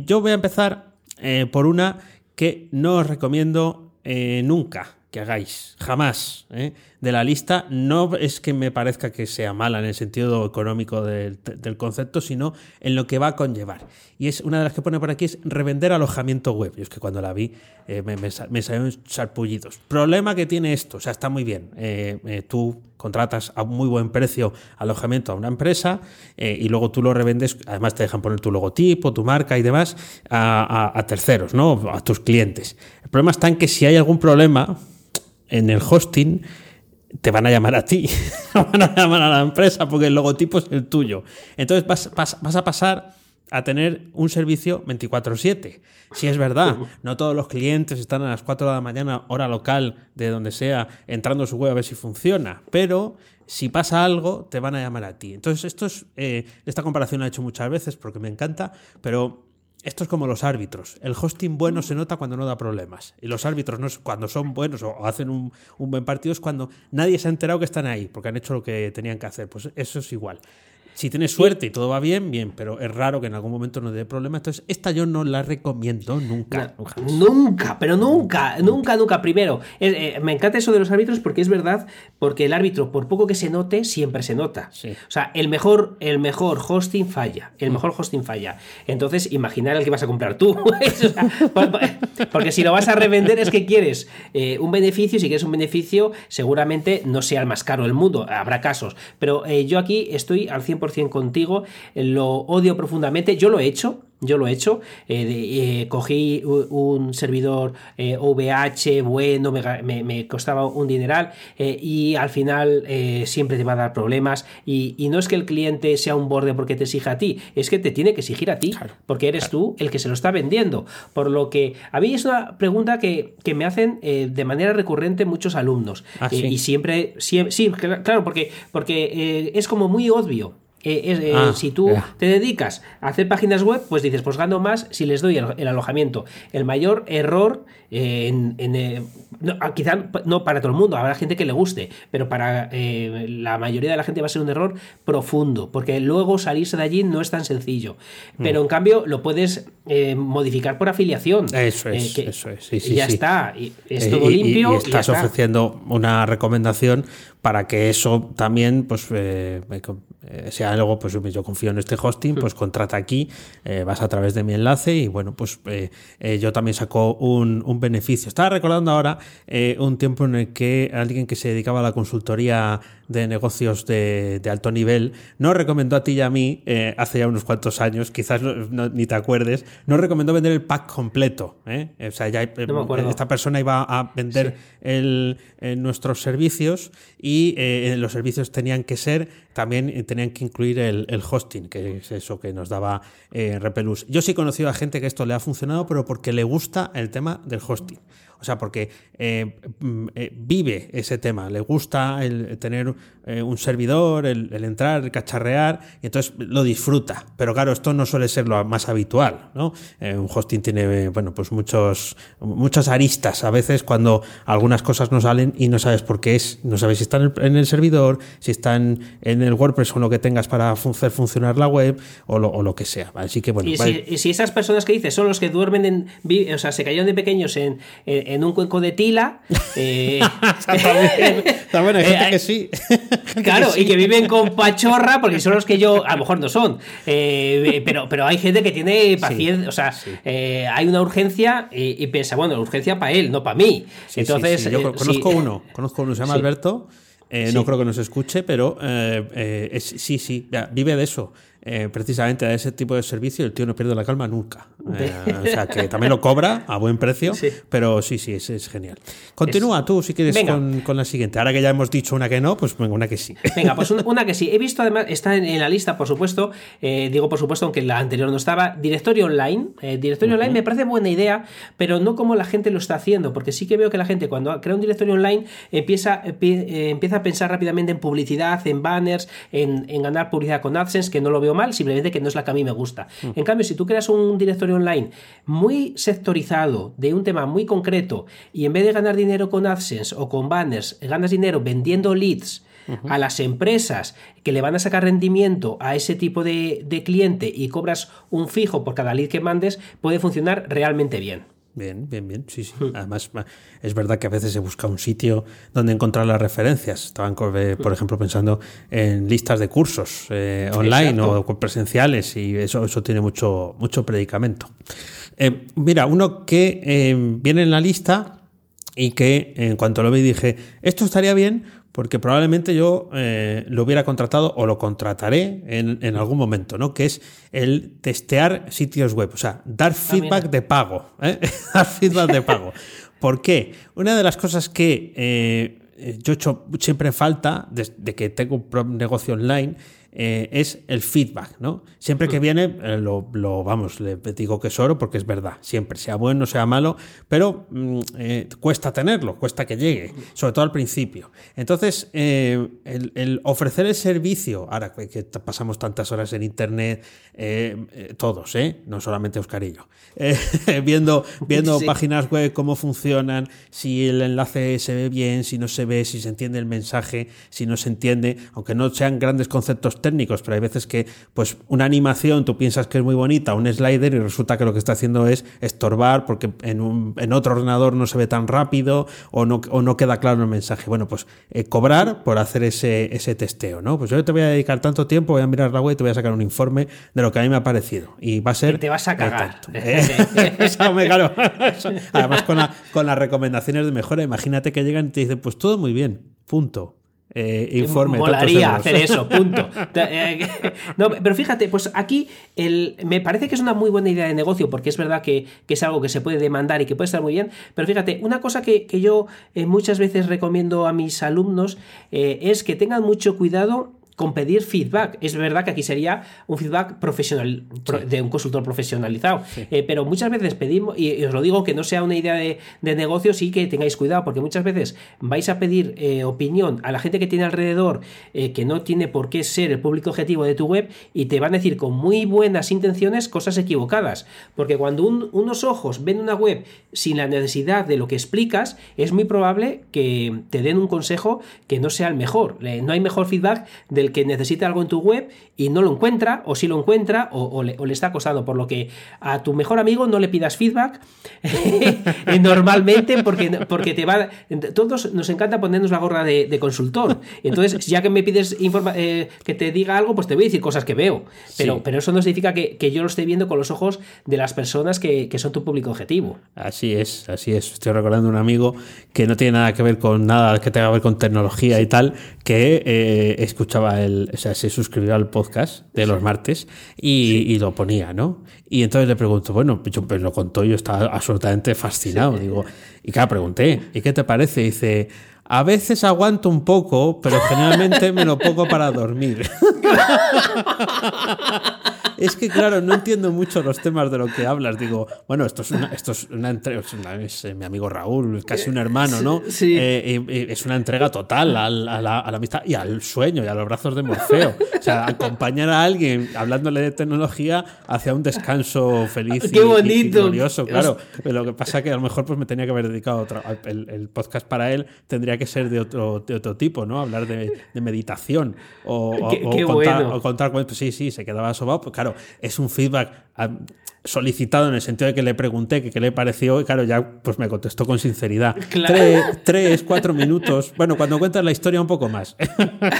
Yo voy a empezar eh, por una que no os recomiendo eh, nunca que hagáis, jamás, ¿eh? De la lista, no es que me parezca que sea mala en el sentido económico del, concepto, sino en lo que va a conllevar. Y es una de las que pone por aquí es revender alojamiento web. Y es que cuando la vi eh, me, me, salieron sarpullidos. Problema que tiene esto, o sea, está muy bien. Eh, tú contratas a muy buen precio alojamiento a una empresa y luego tú lo revendes, además te dejan poner tu logotipo, tu marca y demás a, a terceros, ¿no? A tus clientes. El problema está en que si hay algún problema, en el hosting te van a llamar a ti, *laughs* van a llamar a la empresa porque el logotipo es el tuyo. Entonces vas, vas, a pasar a tener un servicio 24/7. Si es verdad, no todos los clientes están a las 4 de la mañana, hora local, de donde sea, entrando a su web a ver si funciona, pero si pasa algo, te van a llamar a ti. Entonces, esto es, eh, esta comparación la he hecho muchas veces porque me encanta, pero esto es como los árbitros. El hosting bueno se nota cuando no da problemas. Y los árbitros no cuando son buenos o hacen un, un, buen partido es cuando nadie se ha enterado que están ahí, porque han hecho lo que tenían que hacer. Pues eso es igual. Si tienes suerte y todo va bien, bien, pero es raro que en algún momento no dé problema. Entonces, esta yo no la recomiendo nunca. nunca, pero nunca, nunca, nunca. Primero, eh, me encanta eso de los árbitros porque es verdad, porque el árbitro, por poco que se note, siempre se nota. O sea, el mejor, el mejor hosting falla. El mejor hosting falla. Entonces, imaginar el que vas a comprar tú. *laughs* *laughs* porque si lo vas a revender es que quieres eh, un beneficio. Si quieres un beneficio, seguramente no sea el más caro del mundo. Habrá casos. Pero eh, yo aquí estoy al 100% contigo, lo odio profundamente, yo lo he hecho, yo lo he hecho. cogí un servidor VH bueno, me, costaba un dineral y al final siempre te va a dar problemas. Y, no es que el cliente sea un borde porque te exija a ti, es que te tiene que exigir a ti, porque eres tú el que se lo está vendiendo. Por lo que a mí es una pregunta que, me hacen de manera recurrente muchos alumnos. Ah, y siempre, sí, claro, porque, porque es como muy obvio. Eh, eh, ah, si tú te dedicas a hacer páginas web, pues dices, pues gano más si les doy el, alojamiento. El mayor error, eh, en, ah, quizá no para todo el mundo, habrá gente que le guste, pero para la mayoría de la gente va a ser un error profundo, porque luego salirse de allí no es tan sencillo. Pero en cambio lo puedes modificar por afiliación. Eso es, eso es. y ya está, es todo limpio. Y, estás ofreciendo una recomendación para que eso también pues eh, sea algo, pues yo confío en este hosting, pues contrata aquí, eh, vas a través de mi enlace y bueno, pues eh, yo también saco un, un, beneficio. Estaba recordando ahora un tiempo en el que alguien que se dedicaba a la consultoría de negocios de, alto nivel, nos recomendó a ti y a mí, eh, hace ya unos cuantos años, quizás ni te acuerdes, nos recomendó vender el pack completo. ¿eh? O sea, ya eh, esta persona iba a vender el, nuestros servicios y los servicios tenían que ser, también tenían que incluir el, el hosting, que es eso que nos daba Repelus. Yo sí he conocido a gente que esto le ha funcionado, pero porque le gusta el tema del hosting. O sea, porque eh, mm, eh, vive ese tema, le gusta el tener eh, un servidor, el, entrar, el cacharrear, y entonces lo disfruta. Pero claro, esto no suele ser lo más habitual, ¿no? un hosting tiene, bueno, pues muchos, muchas aristas. A veces cuando algunas cosas no salen y no sabes por qué es, no sabes si están en el, servidor, si están en el WordPress o lo que tengas para hacer funcionar la web o lo, que sea. Así que bueno. Y, si, esas personas que dices son los que duermen en, o sea, se cayeron de pequeños en en un cuenco de tila. *laughs* Eh, *laughs* Está bueno, hay gente que sí. *laughs* claro, y que viven con pachorra, porque son los que yo, a lo mejor no son. Eh, pero, pero hay gente que tiene paciencia, o sea, eh, hay una urgencia y, piensa, bueno, la urgencia para él, no para mí. Entonces, yo conozco uno, conozco uno, se llama Alberto. no creo que nos escuche, pero sí, sí, vive de eso. Eh, precisamente a ese tipo de servicio, el tío no pierde la calma nunca. Eh, o sea, que también lo cobra a buen precio, pero sí, sí, es, es genial. Continúa tú, si quieres, con, con, la siguiente. Ahora que ya hemos dicho una que no, pues venga, una que sí. Venga, pues una, que sí. He visto además, está en, la lista, por supuesto, eh, digo por supuesto, aunque la anterior no estaba, directorio online. directorio online me parece buena idea, pero no como la gente lo está haciendo, porque sí que veo que la gente cuando crea un directorio online empieza, empieza a pensar rápidamente en publicidad, en banners, en, en ganar publicidad con AdSense, que no lo veo mal, simplemente que no es la que a mí me gusta. Mm. En cambio, si tú creas un directorio online muy sectorizado, de un tema muy concreto, y en vez de ganar dinero con AdSense o con banners, ganas dinero vendiendo leads, a las empresas que le van a sacar rendimiento a ese tipo de, cliente y cobras un fijo por cada lead que mandes, puede funcionar realmente bien. Bien, bien, bien. Sí, sí. Además, es verdad que a veces se busca un sitio donde encontrar las referencias. Estaban, eh, por ejemplo, pensando en listas de cursos eh, online o presenciales y eso, eso tiene mucho, mucho predicamento. Eh, mira, uno que viene en la lista y que en cuanto lo vi dije, esto estaría bien porque probablemente yo eh, lo hubiera contratado o lo contrataré en, algún momento, ¿no? Que es el testear sitios web, o sea, dar ah, feedback de pago, ¿eh? *laughs* dar feedback de pago. ¿Por qué? Una de las cosas que eh, yo he hecho siempre falta desde que tengo un negocio online eh, es el feedback, ¿no? Siempre que mm. viene, eh, lo, vamos, le digo que es oro porque es verdad, siempre, sea bueno, sea malo, pero mm, eh, cuesta tenerlo, cuesta que llegue, sobre todo al principio. Entonces, el, ofrecer el servicio, ahora que pasamos tantas horas en Internet, todos, No solamente Oscarillo, *laughs* viendo, viendo páginas web, cómo funcionan, si el enlace se ve bien, si no se ve, si se entiende el mensaje, si no se entiende, aunque no sean grandes conceptos técnicos, pero hay veces que pues una animación tú piensas que es muy bonita, un slider y resulta que lo que está haciendo es estorbar porque en, un, en otro ordenador no se ve tan rápido o no, o no queda claro el mensaje. Bueno, pues eh, cobrar por hacer ese, ese testeo, ¿no? Pues yo te voy a dedicar tanto tiempo, voy a mirar la web y te voy a sacar un informe de lo que a mí me ha parecido. Y va a ser... te vas a cagar. *laughs* *laughs* Además con, con las recomendaciones de mejora, imagínate que llegan y te dicen, pues todo muy bien, punto eh, informe. Molaría hacer eso, punto. *laughs* Eh, *laughs* no, pero fíjate, pues aquí el, me parece que es una muy buena idea de negocio, porque es verdad que, es algo que se puede demandar y que puede estar muy bien. Pero fíjate, una cosa que, yo eh, muchas veces recomiendo a mis alumnos es que tengan mucho cuidado con pedir feedback. Es verdad que aquí sería un feedback profesional de un consultor profesionalizado, eh, pero muchas veces pedimos, y, os lo digo que no sea una idea de, negocio, sí que tengáis cuidado, porque muchas veces vais a pedir eh, opinión a la gente que tiene alrededor, eh, que no tiene por qué ser el público objetivo de tu web, y te van a decir con muy buenas intenciones cosas equivocadas, porque cuando unos ojos ven una web sin la necesidad de lo que explicas, es muy probable que te den un consejo que no sea el mejor. no hay mejor feedback de que necesita algo en tu web y no lo encuentra, o si lo encuentra, o, le, está costando. Por lo que a tu mejor amigo no le pidas feedback *laughs* normalmente, porque, porque te va. Todos nos encanta ponernos la gorra de, consultor. Entonces, ya que me pides eh, que te diga algo, pues te voy a decir cosas que veo. Pero, pero eso no significa que, yo lo esté viendo con los ojos de las personas que, son tu público objetivo. Así es, así es. Estoy recordando un amigo que no tiene nada que ver con nada que tenga que ver con tecnología y tal, que eh, escuchaba o sea, se suscribió al podcast de los martes y, lo ponía, ¿no? Y entonces le pregunto, bueno, yo pues lo contó, yo estaba absolutamente fascinado, digo, y claro, pregunté, ¿y qué te parece? dice, a veces aguanto un poco, pero generalmente me lo pongo para dormir. *laughs* es que, claro, no entiendo mucho los temas de lo que hablas. Digo, bueno, esto es una, esto es una entrega, es, eh, mi amigo Raúl, casi un hermano, ¿no? Sí. Eh, es una entrega total a, la, amistad y al sueño y a los brazos de Morfeo. O sea, acompañar a alguien hablándole de tecnología hacia un descanso feliz Qué bonito. Y, glorioso, claro. Lo que pasa es que a lo mejor pues me tenía que haber dedicado otro, el, podcast para él tendría que ser de otro, de otro tipo, ¿no? Hablar de, meditación o, contar, o contar cuentos. Sí, sí, se quedaba sobado. Pues claro, es un feedback ah, solicitado en el sentido de que le pregunté que qué le pareció y claro, ya pues me contestó con sinceridad. *laughs* Tres, cuatro minutos. Bueno, cuando cuentas la historia un poco más.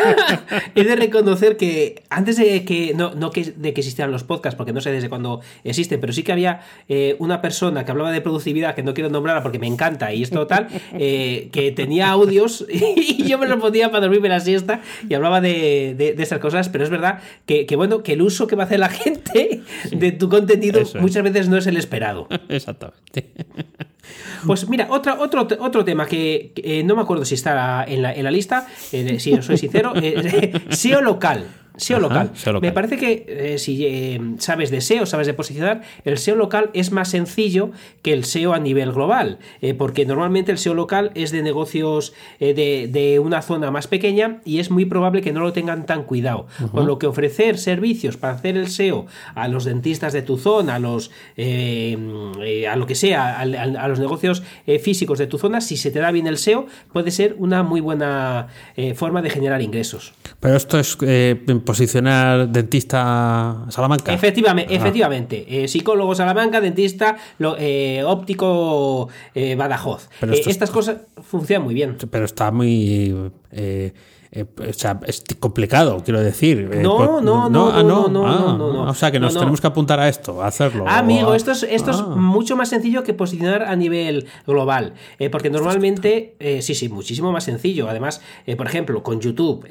*laughs* He de reconocer que antes de que no, no que, de que existieran los podcasts, porque no sé desde cuándo existen, pero sí que había eh, una persona que hablaba de productividad, que no quiero nombrarla porque me encanta y es total, *laughs* eh, que tenía audios y yo me los ponía para dormirme la siesta y hablaba de, de, esas cosas, pero es verdad que, que, bueno, que el uso que va a hacer la gente de tu contenido muchas veces no es el esperado. *laughs* Exactamente. *laughs* Pues mira, otra, otro, otro tema que, eh, no me acuerdo si está en la, en la lista, eh, si os soy sincero, eh, *laughs* SEO local. SEO local. Me parece que eh, si eh, sabes de SEO, sabes de posicionar, el SEO local es más sencillo que el SEO a nivel global, eh, porque normalmente el SEO local es de negocios de, una zona más pequeña y es muy probable que no lo tengan tan cuidado. Con lo que ofrecer servicios para hacer el SEO a los dentistas de tu zona, a los a lo que sea, a, los negocios físicos de tu zona, si se te da bien el SEO, puede ser una muy buena forma de generar ingresos. Pero esto es posicionar dentista Salamanca. Efectivamente, efectivamente. Eh, psicólogo Salamanca, dentista eh, óptico eh, Badajoz. estas cosas funcionan muy bien. Pero está muy eh, o sea, es complicado, quiero decir. Eh, no, no, no, ah, no, no, no, no, O sea, que nos tenemos que apuntar a esto, a hacerlo. Ah, amigo, esto es, esto es ah. mucho más sencillo que posicionar a nivel global. Eh, porque normalmente, sí, sí, muchísimo más sencillo. Además, por ejemplo, con YouTube,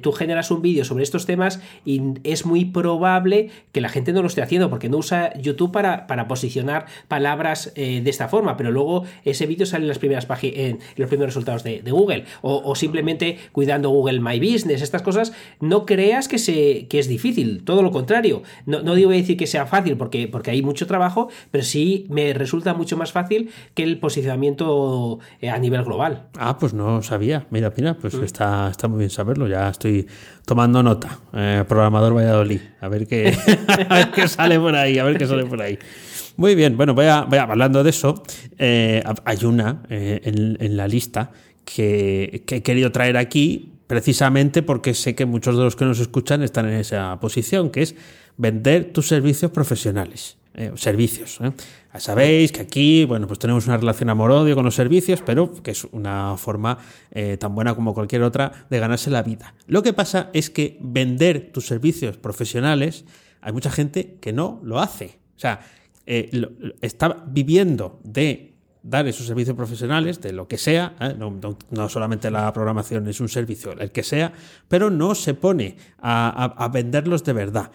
tú generas un vídeo sobre estos temas y es muy probable que la gente no lo esté haciendo porque no usa YouTube para, para posicionar palabras de esta forma. Pero luego ese vídeo sale en las primeras en los primeros resultados de, Google. O, o simplemente cuidando Google My Business, estas cosas, no creas que, se, que es difícil, todo lo contrario. No, no digo decir que sea fácil porque, porque hay mucho trabajo, pero sí me resulta mucho más fácil que el posicionamiento eh, a nivel global. Ah, pues no sabía. Mira, mira, pues mm. está, está muy bien saberlo. Ya estoy tomando nota. Eh, programador Valladolid. A ver qué, *laughs* a ver qué sale por ahí, a ver qué sale por ahí. Muy bien, bueno, voy a, voy a hablando de eso. Eh, hay una en, en, la lista que, he querido traer aquí precisamente porque sé que muchos de los que nos escuchan están en esa posición, que es vender tus servicios profesionales. Eh, servicios. ¿eh? Sabéis que aquí, bueno, pues tenemos una relación amor-odio con los servicios, pero que es una forma eh, tan buena como cualquier otra de ganarse la vida. Lo que pasa es que vender tus servicios profesionales, hay mucha gente que no lo hace. O sea, está viviendo de dar esos servicios profesionales de lo que sea, ¿eh? no, no- no solamente la programación es un servicio, el que sea, pero no se pone a, a- a venderlos de verdad.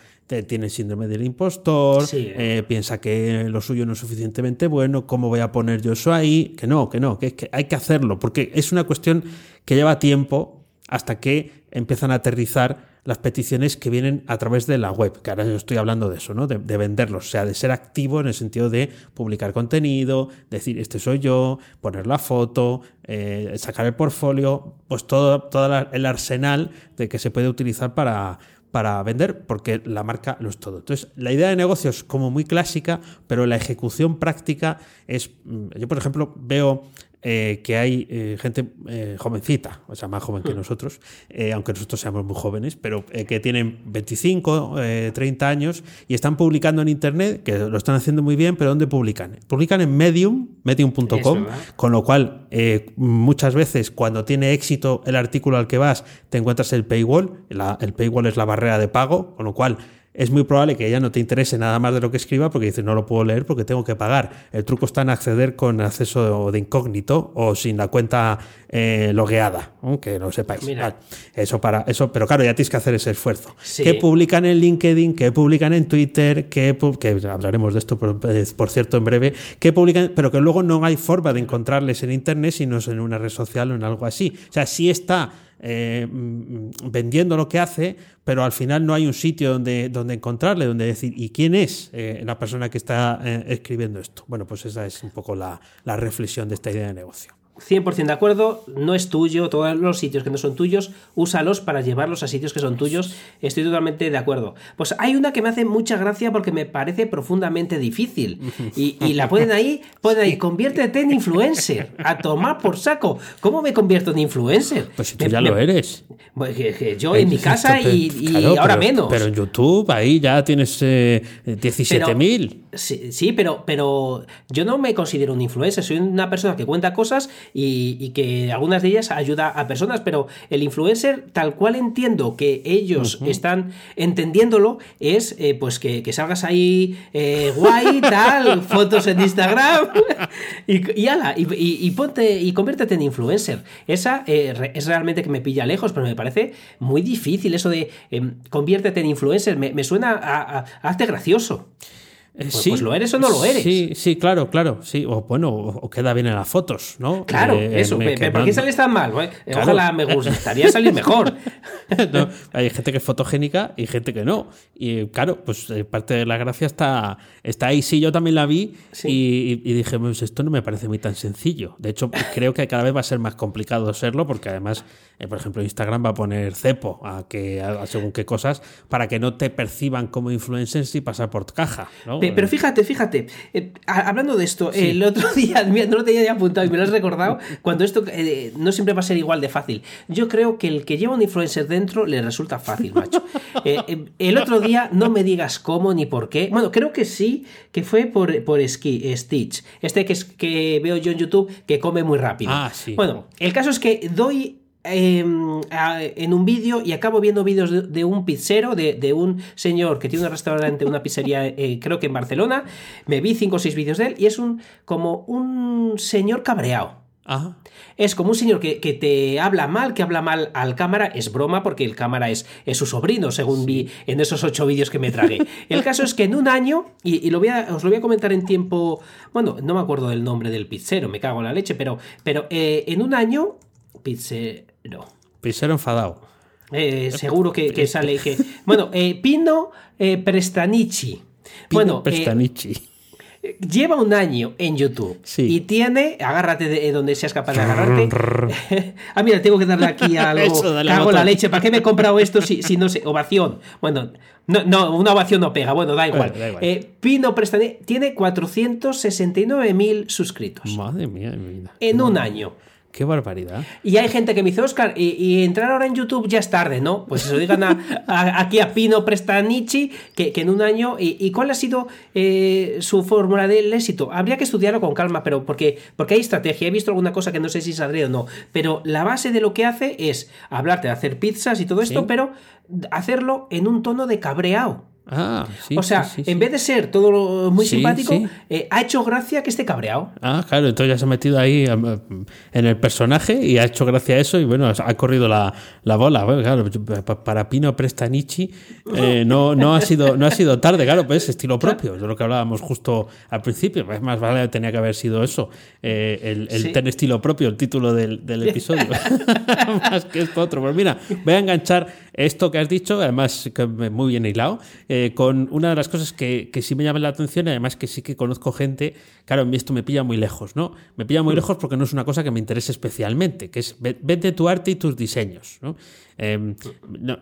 Tiene síndrome del impostor, Sí. eh, piensa que lo suyo no es suficientemente bueno, ¿cómo voy a poner yo eso ahí? Que no, que no, que, que hay que hacerlo, porque es una cuestión que lleva tiempo hasta que empiezan a aterrizar las peticiones que vienen a través de la web, que ahora yo estoy hablando de eso, ¿no? De, de venderlos, o sea, de ser activo en el sentido de publicar contenido, decir, este soy yo, poner la foto, eh, sacar el portfolio, pues todo, el arsenal de que se puede utilizar para, para vender, porque la marca lo es todo. Entonces, la idea de negocio es como muy clásica, pero la ejecución práctica es, mm, yo por ejemplo veo eh, que hay eh, gente eh, jovencita, o sea, más joven que nosotros, eh, aunque nosotros seamos muy jóvenes, pero que tienen 25, eh, 30 años y están publicando en Internet, que lo están haciendo muy bien, pero ¿dónde publican? Publican en Medium, medium.com, con lo cual muchas veces cuando tiene éxito el artículo al que vas, te encuentras el paywall, La- el paywall es la barrera de pago, con lo cual es muy probable que ya no te interese nada más de lo que escriba porque dices no lo puedo leer porque tengo que pagar. El truco está en acceder con acceso de incógnito o sin la cuenta eh, logueada, ¿no? que lo sepáis. Vale. Eso para eso, pero claro, ya tienes que hacer ese esfuerzo. Sí. ¿Qué publican en LinkedIn? ¿Qué publican en Twitter? ¿Qué pu- que hablaremos de esto por, eh, por cierto en breve? ¿Qué publican? Pero que luego no hay forma de encontrarles en internet si no es en una red social o en algo así. O sea, sí está eh, mm, vendiendo lo que hace, pero al final no hay un sitio donde, donde encontrarle, donde decir, ¿y quién es eh, la persona que está eh, escribiendo esto? Bueno, pues esa es un poco la, la reflexión de esta idea de negocio. 100% de acuerdo, no es tuyo, todos los sitios que no son tuyos, úsalos para llevarlos a sitios que son tuyos, estoy totalmente de acuerdo. Pues hay una que me hace mucha gracia porque me parece profundamente difícil y, y la ponen ahí, ponen ahí, conviértete en influencer, a tomar por saco. ¿Cómo me convierto en influencer? Pues si tú Me- ya me- lo eres. Que yo en mi casa Esto, y, y claro, ahora pero- menos. Pero en YouTube ahí ya tienes eh, 17.000. Sí, sí, pero, pero yo no me considero un influencer, soy una persona que cuenta cosas y, y que algunas de ellas ayuda a personas, pero el influencer, tal cual entiendo que ellos están entendiéndolo, es eh, pues que, que salgas ahí eh, guay, *laughs* tal, fotos en Instagram y, y ala, y, ponte y conviértete en influencer. Esa eh, es realmente que me pilla lejos, pero me parece muy difícil eso de em, conviértete en influencer, me, me suena a, a- a hazte gracioso. Eh, Pues- pues lo eres o no lo eres. Sí, sí, claro, claro. Sí, o bueno, o, queda bien en las fotos, ¿no? Claro, Eh, eso. me- ¿Por qué sales tan mal? Claro. Ojalá me gustaría *laughs* salir mejor. No, hay gente que es fotogénica y gente que no. Y claro, pues eh, parte de la gracia está, está ahí. Sí, yo también la vi Sí. y, y dije, pues esto no me parece muy tan sencillo. De hecho, creo que cada vez va a ser más complicado serlo porque además, eh, por ejemplo, Instagram va a poner cepo a que a según qué cosas para que no te perciban como influencers y pasar por caja. ¿no? Pe- Pero fíjate, fíjate, eh, hablando de esto, *laughs* el otro día, mira, no lo tenía ya apuntado y me lo has recordado, cuando esto eh, no siempre va a ser igual de fácil. Yo creo que el que lleva un influencer dentro le resulta fácil, macho. *laughs* Eh, eh, el otro día, no me digas cómo ni por qué, bueno, creo que sí, que fue por, por Ski- Stitch, este que, es, que veo yo en YouTube que come muy rápido. Ah, sí. Bueno, el caso es que doy eh, a- en un vídeo y acabo viendo vídeos de, de un pizzero, de, de un señor que tiene un restaurante, una pizzería, *laughs* eh, creo que en Barcelona. Me vi cinco o seis vídeos de él y es un como un señor cabreado. Ajá. Es como un señor que, que te habla mal, que habla mal al cámara. Es broma porque el cámara es, es su sobrino, según vi en esos ocho vídeos que me tragué. El caso es que en un año, y, y lo voy a- os lo voy a comentar en tiempo. Bueno, no me acuerdo del nombre del pizzero, me cago en la leche, pero, pero eh, en un año. Pizzero. Pisero enfadado. Eh, seguro que, que sale que. Bueno, eh, Pino eh, Prestanichi. bueno, eh, Pestanichi. Lleva un año en YouTube Sí. y tiene, agárrate de donde seas capaz de agarrarte. *laughs* ah, mira, tengo que darle aquí algo. *laughs* Eso, dale Cago la leche, ¿para qué me he comprado esto si, si no sé? Ovación. Bueno, no, no, una ovación no pega, bueno, da igual. Bueno, da igual. Eh, Pino Prestani tiene 469.000 suscritos Madre mía mi vida. en un año. Qué barbaridad. Y hay gente que me dice, Oscar, y, y entrar ahora en YouTube ya es tarde, ¿no? Pues se lo digan a- a- aquí a Pino Prestanichi, que, que en un año. ¿Y, y cuál ha sido eh, su fórmula del éxito? Habría que estudiarlo con calma, pero porque, porque hay estrategia. He visto alguna cosa que no sé si saldré o no. Pero la base de lo que hace es hablarte de hacer pizzas y todo esto, Sí. pero hacerlo en un tono de cabreado. Ah, sí. o sea, sí, sí, en vez de ser todo muy simpático, eh, ha hecho gracia que esté cabreado. Ah, claro, entonces ya se ha metido ahí em, en el personaje y ha hecho gracia a eso y bueno, ha corrido la, la bola. Bueno, claro, pa- para Pino Prestanichi eh, no, no, ha sido, no ha sido tarde, claro, pues es estilo propio, es lo que hablábamos justo al principio. Es más, vale, tenía que haber sido eso, eh, el, el tener estilo propio, el título del, del *laughs* episodio. *laughs* más que esto otro. Pues mira, voy a enganchar esto que has dicho, además que muy bien hilado, eh, con una de las cosas que, que sí me llama la atención y además que sí que conozco gente, claro, a mí esto me pilla muy lejos, ¿no? Me pilla muy lejos porque no es una cosa que me interese especialmente, que es ve- vende tu arte y tus diseños, ¿no? Eh, no,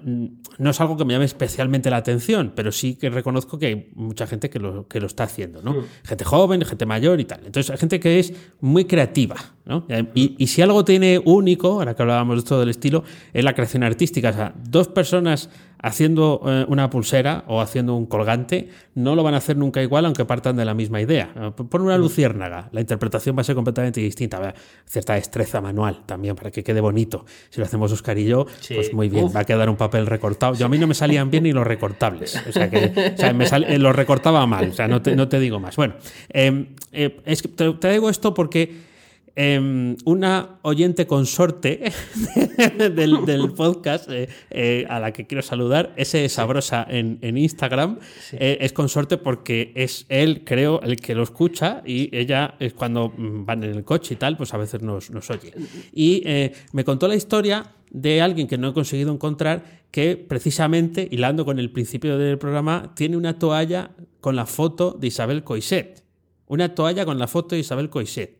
no es algo que me llame especialmente la atención, pero sí que reconozco que hay mucha gente que lo, que lo está haciendo, ¿no? Gente joven, gente mayor y tal. Entonces hay gente que es muy creativa, ¿no? Y, y si algo tiene único, ahora que hablábamos de esto del estilo, es la creación artística. O sea, dos personas haciendo eh, una pulsera o haciendo un colgante no lo van a hacer nunca igual aunque partan de la misma idea. Eh, Pon una luciérnaga, la interpretación va a ser completamente distinta. Cierta destreza manual también para que quede bonito. Si lo hacemos Oscar y yo, Sí. pues muy bien, Uf. va a quedar un papel recortado. Yo a mí no me salían bien ni los recortables. O sea, que o sea, me sal- eh, los recortaba mal. O sea, no te, no te digo más. Bueno, eh, es que te, te digo esto porque eh, una oyente consorte *laughs* del, del podcast eh, eh, a la que quiero saludar, ese sabrosa en, en Instagram, eh, es consorte porque es él, creo, el que lo escucha y ella es cuando mm, van en el coche y tal, pues a veces nos, nos oye. Y eh, me contó la historia de alguien que no he conseguido encontrar que precisamente, hilando con el principio del programa, tiene una toalla con la foto de Isabel Coixet. Una toalla con la foto de Isabel Coixet.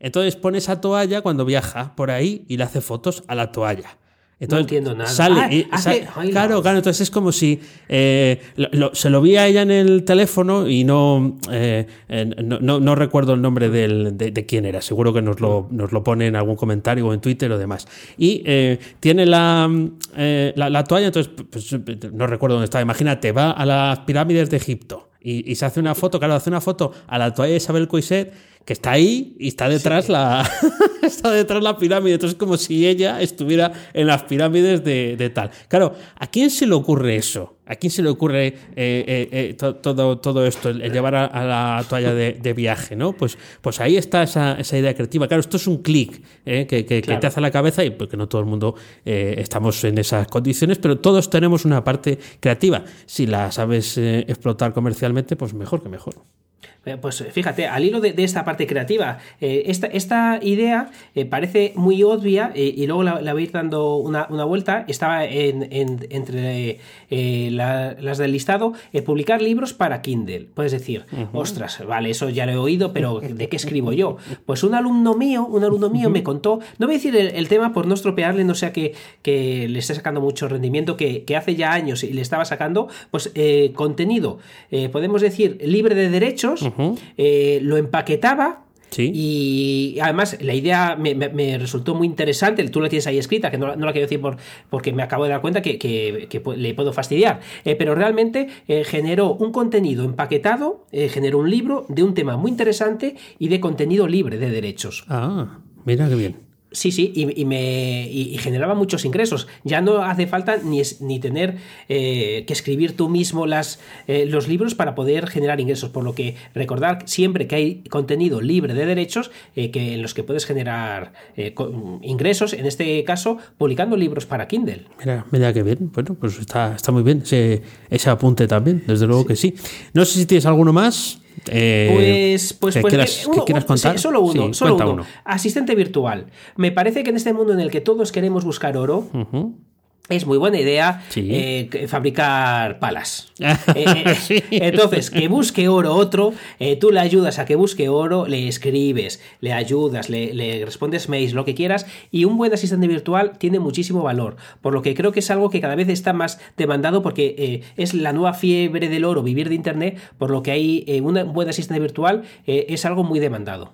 Entonces pone esa toalla cuando viaja por ahí y le hace fotos a la toalla. Entonces, entiendo nada. Sale, Ah, y- hace- sa- ay, claro, la- claro, entonces es como si eh, lo- lo- se lo vi a ella en el teléfono y no, eh, no, no- no recuerdo el nombre del- de, de quién era. Seguro que nos lo, nos lo pone en algún comentario o en Twitter o demás. Y eh, tiene la, la, la toalla, entonces pues, no recuerdo dónde estaba. Imagínate, va a las pirámides de Egipto y, y se hace una foto, claro, hace una foto a la toalla de Isabel Coixet que está ahí y está detrás la *laughs* está detrás la pirámide. Entonces es como si ella estuviera en las pirámides de, de tal. Claro, ¿a quién se le ocurre eso? ¿A quién se le ocurre eh, eh, eh, to- todo, todo esto, el, el llevar a, a la toalla de, de viaje? ¿no? Pues, pues ahí está esa, esa idea creativa. Claro, esto es un clic que, que- te hace a la cabeza y porque no todo el mundo estamos en esas condiciones, pero todos tenemos una parte creativa. Si la sabes explotar comercialmente, pues mejor que mejor. Eh, Pues fíjate, al hilo de, de esta parte creativa, eh, esta, esta idea eh, parece muy obvia eh, y luego la, la voy a ir dando una, una vuelta. Estaba en, en- entre la- las del listado, publicar libros para Kindle. Puedes decir, ostras, vale, eso ya lo he oído, pero ¿de qué escribo yo? *laughs* Pues un alumno mío, un alumno mío me contó, no voy a decir el, el tema por no estropearle, no sea que, que le esté sacando mucho rendimiento, que, que hace ya años y le estaba sacando, pues eh, contenido, podemos decir, libre de derechos, eh, lo empaquetaba. Sí. Y además la idea me, me- me resultó muy interesante, tú la tienes ahí escrita, que no, la- no la quiero decir por, porque me acabo de dar cuenta que, que- le puedo fastidiar, Eh, pero realmente eh, generó un contenido empaquetado, generó un libro de un tema muy interesante y de contenido libre de derechos. Ah, mira qué bien. Sí, sí, y, y me, y, y generaba muchos ingresos. Ya no hace falta ni, es- ni tener eh, que escribir tú mismo las, eh, los libros para poder generar ingresos. Por lo que recordar siempre que hay contenido libre de derechos eh, que, en los que puedes generar eh, ingresos, en este caso publicando libros para Kindle. Mira, mira qué bien. Bueno, pues está, está muy bien ese, ese apunte también, desde luego que sí. No sé si tienes alguno más. Eh, Pues, pues, que pues quieras, eh, que uno- quieras sí, contar. solo uno, Sí, solo uno. Asistente virtual. Me parece que en este mundo en el que todos queremos buscar oro. Es muy buena idea Sí. eh, fabricar palas. *laughs* Ah, Eh, eh, Sí. Entonces, que busque oro otro, eh, tú le ayudas a que busque oro, le escribes, le ayudas, le, le respondes mails, lo que quieras, y un buen asistente virtual tiene muchísimo valor, por lo que creo que es algo que cada vez está más demandado porque es la nueva fiebre del oro, vivir de Internet, por lo que hay una- un buen asistente virtual es algo muy demandado.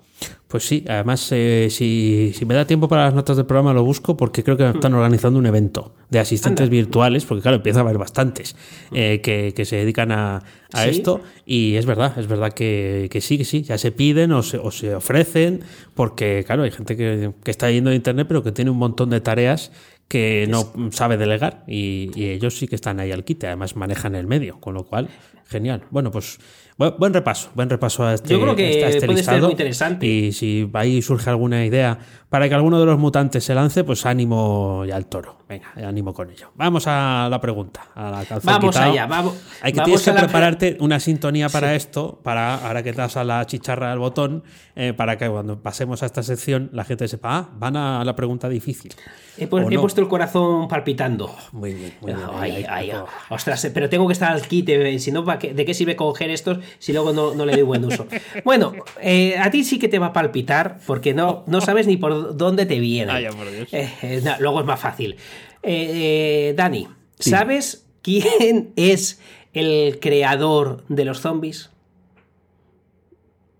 Pues sí, además, eh, si, si me da tiempo para las notas del programa, lo busco porque creo que están organizando un evento de asistentes Hmm. Anda. virtuales, porque claro, empieza a haber bastantes eh, que, que se dedican a, a Sí. esto. Y es verdad, es verdad que, que sí, que sí, ya se piden o se, o se ofrecen, porque claro, hay gente que, que está yendo a internet, pero que tiene un montón de tareas que no sabe delegar y, y ellos sí que están ahí al quite, además manejan el medio, con lo cual, genial. Bueno, pues buen, buen repaso, buen repaso a este, Yo creo que este puede ser muy interesante. Y si ahí surge alguna idea para que alguno de los mutantes se lance, pues ánimo ya al toro. Venga, ánimo con ello. Vamos a la pregunta, a la Vamos quitado. allá, vamos- Hay que, vamos tienes que prepararte una sintonía para esto, para ahora que te das a la chicharra del botón, eh, para que cuando pasemos a esta sección la gente sepa, ah, van a la pregunta difícil. He, puesto el corazón palpitando. Muy bien, muy bien. Ay, ay. Ostras, pero tengo que estar al quite, eh, si no, ¿pa' qué- ¿de qué sirve coger estos si luego no, no le doy buen uso? *laughs* Bueno, eh, a ti sí que te va a palpitar porque no, no sabes ni por dónde te viene. Ay, por Dios. Eh, eh, no, luego es más fácil. Eh, eh, Dani, ¿sabes quién *laughs* es el creador de los zombies?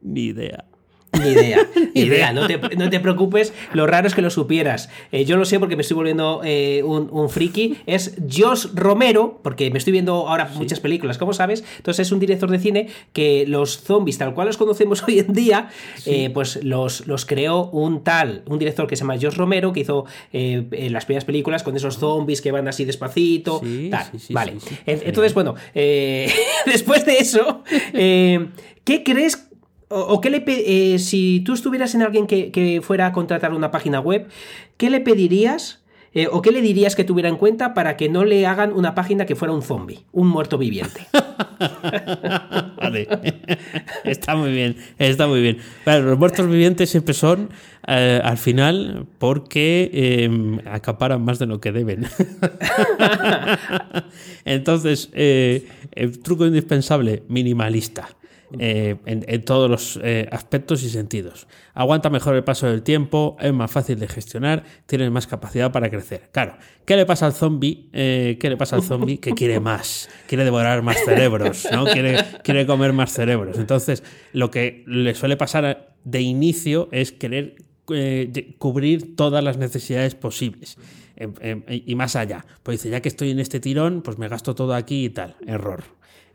Ni idea. Ni idea, *laughs* ni idea. No te, no te preocupes, lo raro es que lo supieras. Eh, yo lo sé porque me estoy volviendo eh, un, un friki. Es Josh Romero, porque me estoy viendo ahora muchas películas, como sabes. Entonces es un director de cine que los zombies, tal cual los conocemos *laughs* hoy en día, eh, pues los, los creó un tal, un director que se llama Josh Romero, que hizo las primeras películas con esos zombies que van así despacito. Sí, tal. sí, sí, vale. Entonces, bueno, *laughs* después de eso, ¿qué crees o, o qué le eh, si tú estuvieras en alguien que, que fuera a contratar una página web, ¿qué le pedirías eh, o qué le dirías que tuviera en cuenta para que no le hagan una página que fuera un zombie, un muerto viviente? *laughs* Vale. está muy bien, está muy bien. Claro, los muertos vivientes siempre son eh, al final porque eh, acaparan más de lo que deben. *laughs* Entonces, eh, el truco indispensable, minimalista. Eh, en, todos los eh, aspectos y sentidos. Aguanta mejor el paso del tiempo, es más fácil de gestionar, tiene más capacidad para crecer. Claro, ¿qué le pasa al zombie? Eh, ¿Qué le pasa al zombie? Que quiere más, quiere devorar más cerebros, ¿no? Quiere, quiere comer más cerebros. Entonces, lo que le suele pasar de inicio es querer eh, cubrir todas las necesidades posibles. Em, em, y más allá. Pues dice, ya que estoy en este tirón, pues me gasto todo aquí y tal. Error.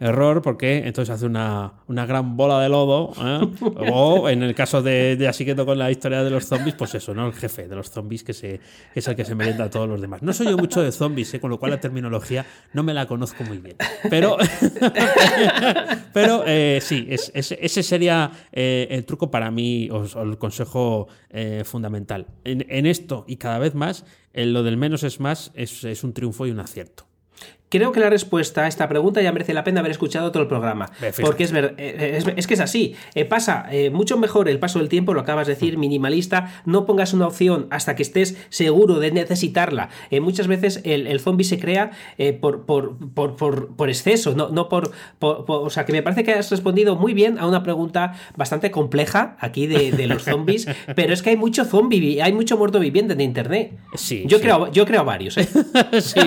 Error porque entonces hace una, una gran bola de lodo. ¿eh? *laughs* O en el caso de, de así quedo con la historia de los zombies, pues eso, ¿no? El jefe de los zombies que, se, que es el que se merienda a todos los demás. No soy yo mucho de zombies, ¿eh? con lo cual la terminología no me la conozco muy bien. Pero, *laughs* pero eh, sí, es- es- ese sería eh, el truco para mí, o, o el consejo fundamental. En, en esto y cada vez más, en lo del menos es más es, es un triunfo y un acierto. Creo que la respuesta a esta pregunta ya merece la pena haber escuchado todo el programa. Porque es, ver- eh, es, es que es así. Eh, pasa eh, mucho mejor el paso del tiempo, lo acabas de decir, minimalista. No pongas una opción hasta que estés seguro de necesitarla. Eh, muchas veces el, el zombie se crea eh, por, por, por, por- por exceso, no, no por, O sea, que me parece que has respondido muy bien a una pregunta bastante compleja aquí de, de los zombies. *laughs* pero es que hay mucho zombie, hay mucho muerto viviente en internet. Sí, Yo, sí. Creo, yo creo varios, *laughs* sí,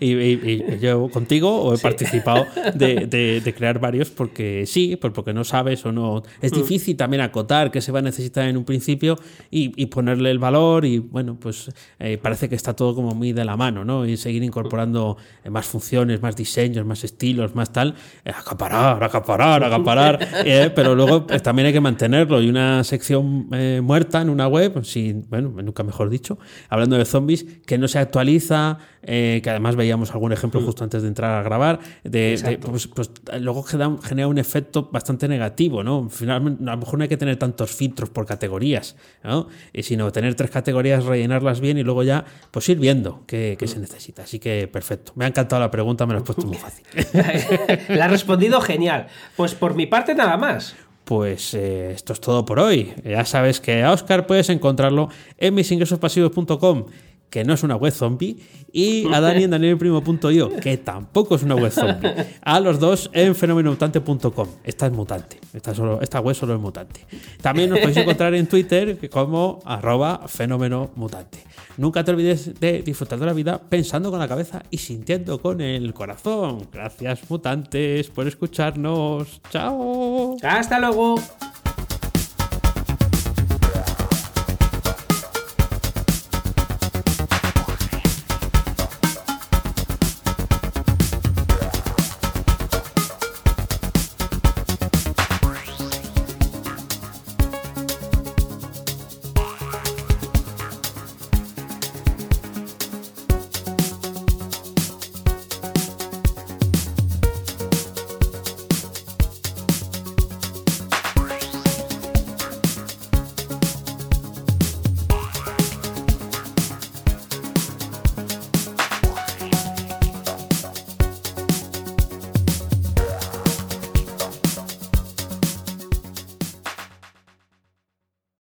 y, y- y yo contigo o he participado de, *laughs* de- de crear varios porque sí, porque no sabes o no. Es difícil también acotar qué se va a necesitar en un principio y, y ponerle el valor y bueno, pues eh, parece que está todo como muy de la mano, ¿no? Y seguir incorporando eh, más funciones, más diseños, más estilos, más tal. eh, acaparar, acaparar, acaparar. *laughs* eh, pero luego pues, también hay que mantenerlo y una sección eh, muerta en una web, si, bueno, nunca mejor dicho, hablando de zombies, que no se actualiza, eh, que además veíamos algún ejemplo justo antes de entrar a grabar, de, de, pues, pues, luego genera, un efecto bastante negativo, ¿no? Finalmente, a lo mejor no hay que tener tantos filtros por categorías, ¿no? Y sino tener tres categorías, rellenarlas bien y luego ya, pues ir viendo qué, qué se necesita. Así que perfecto. Me ha encantado la pregunta, me la has puesto muy fácil. *laughs* La has respondido genial. Pues por mi parte nada más. Pues eh, esto es todo por hoy. Ya sabes que a Oscar puedes encontrarlo en misingresospasivos.com, que no es una web zombie, y a Dani en danielprimo.io, que tampoco es una web zombie. A los dos en fenomenomutante.com. Esta es mutante. Esta, solo, esta web solo es mutante. También nos podéis encontrar en Twitter como arroba fenómeno mutante. Nunca te olvides de disfrutar de la vida pensando con la cabeza y sintiendo con el corazón. Gracias mutantes por escucharnos. Chao. Hasta luego.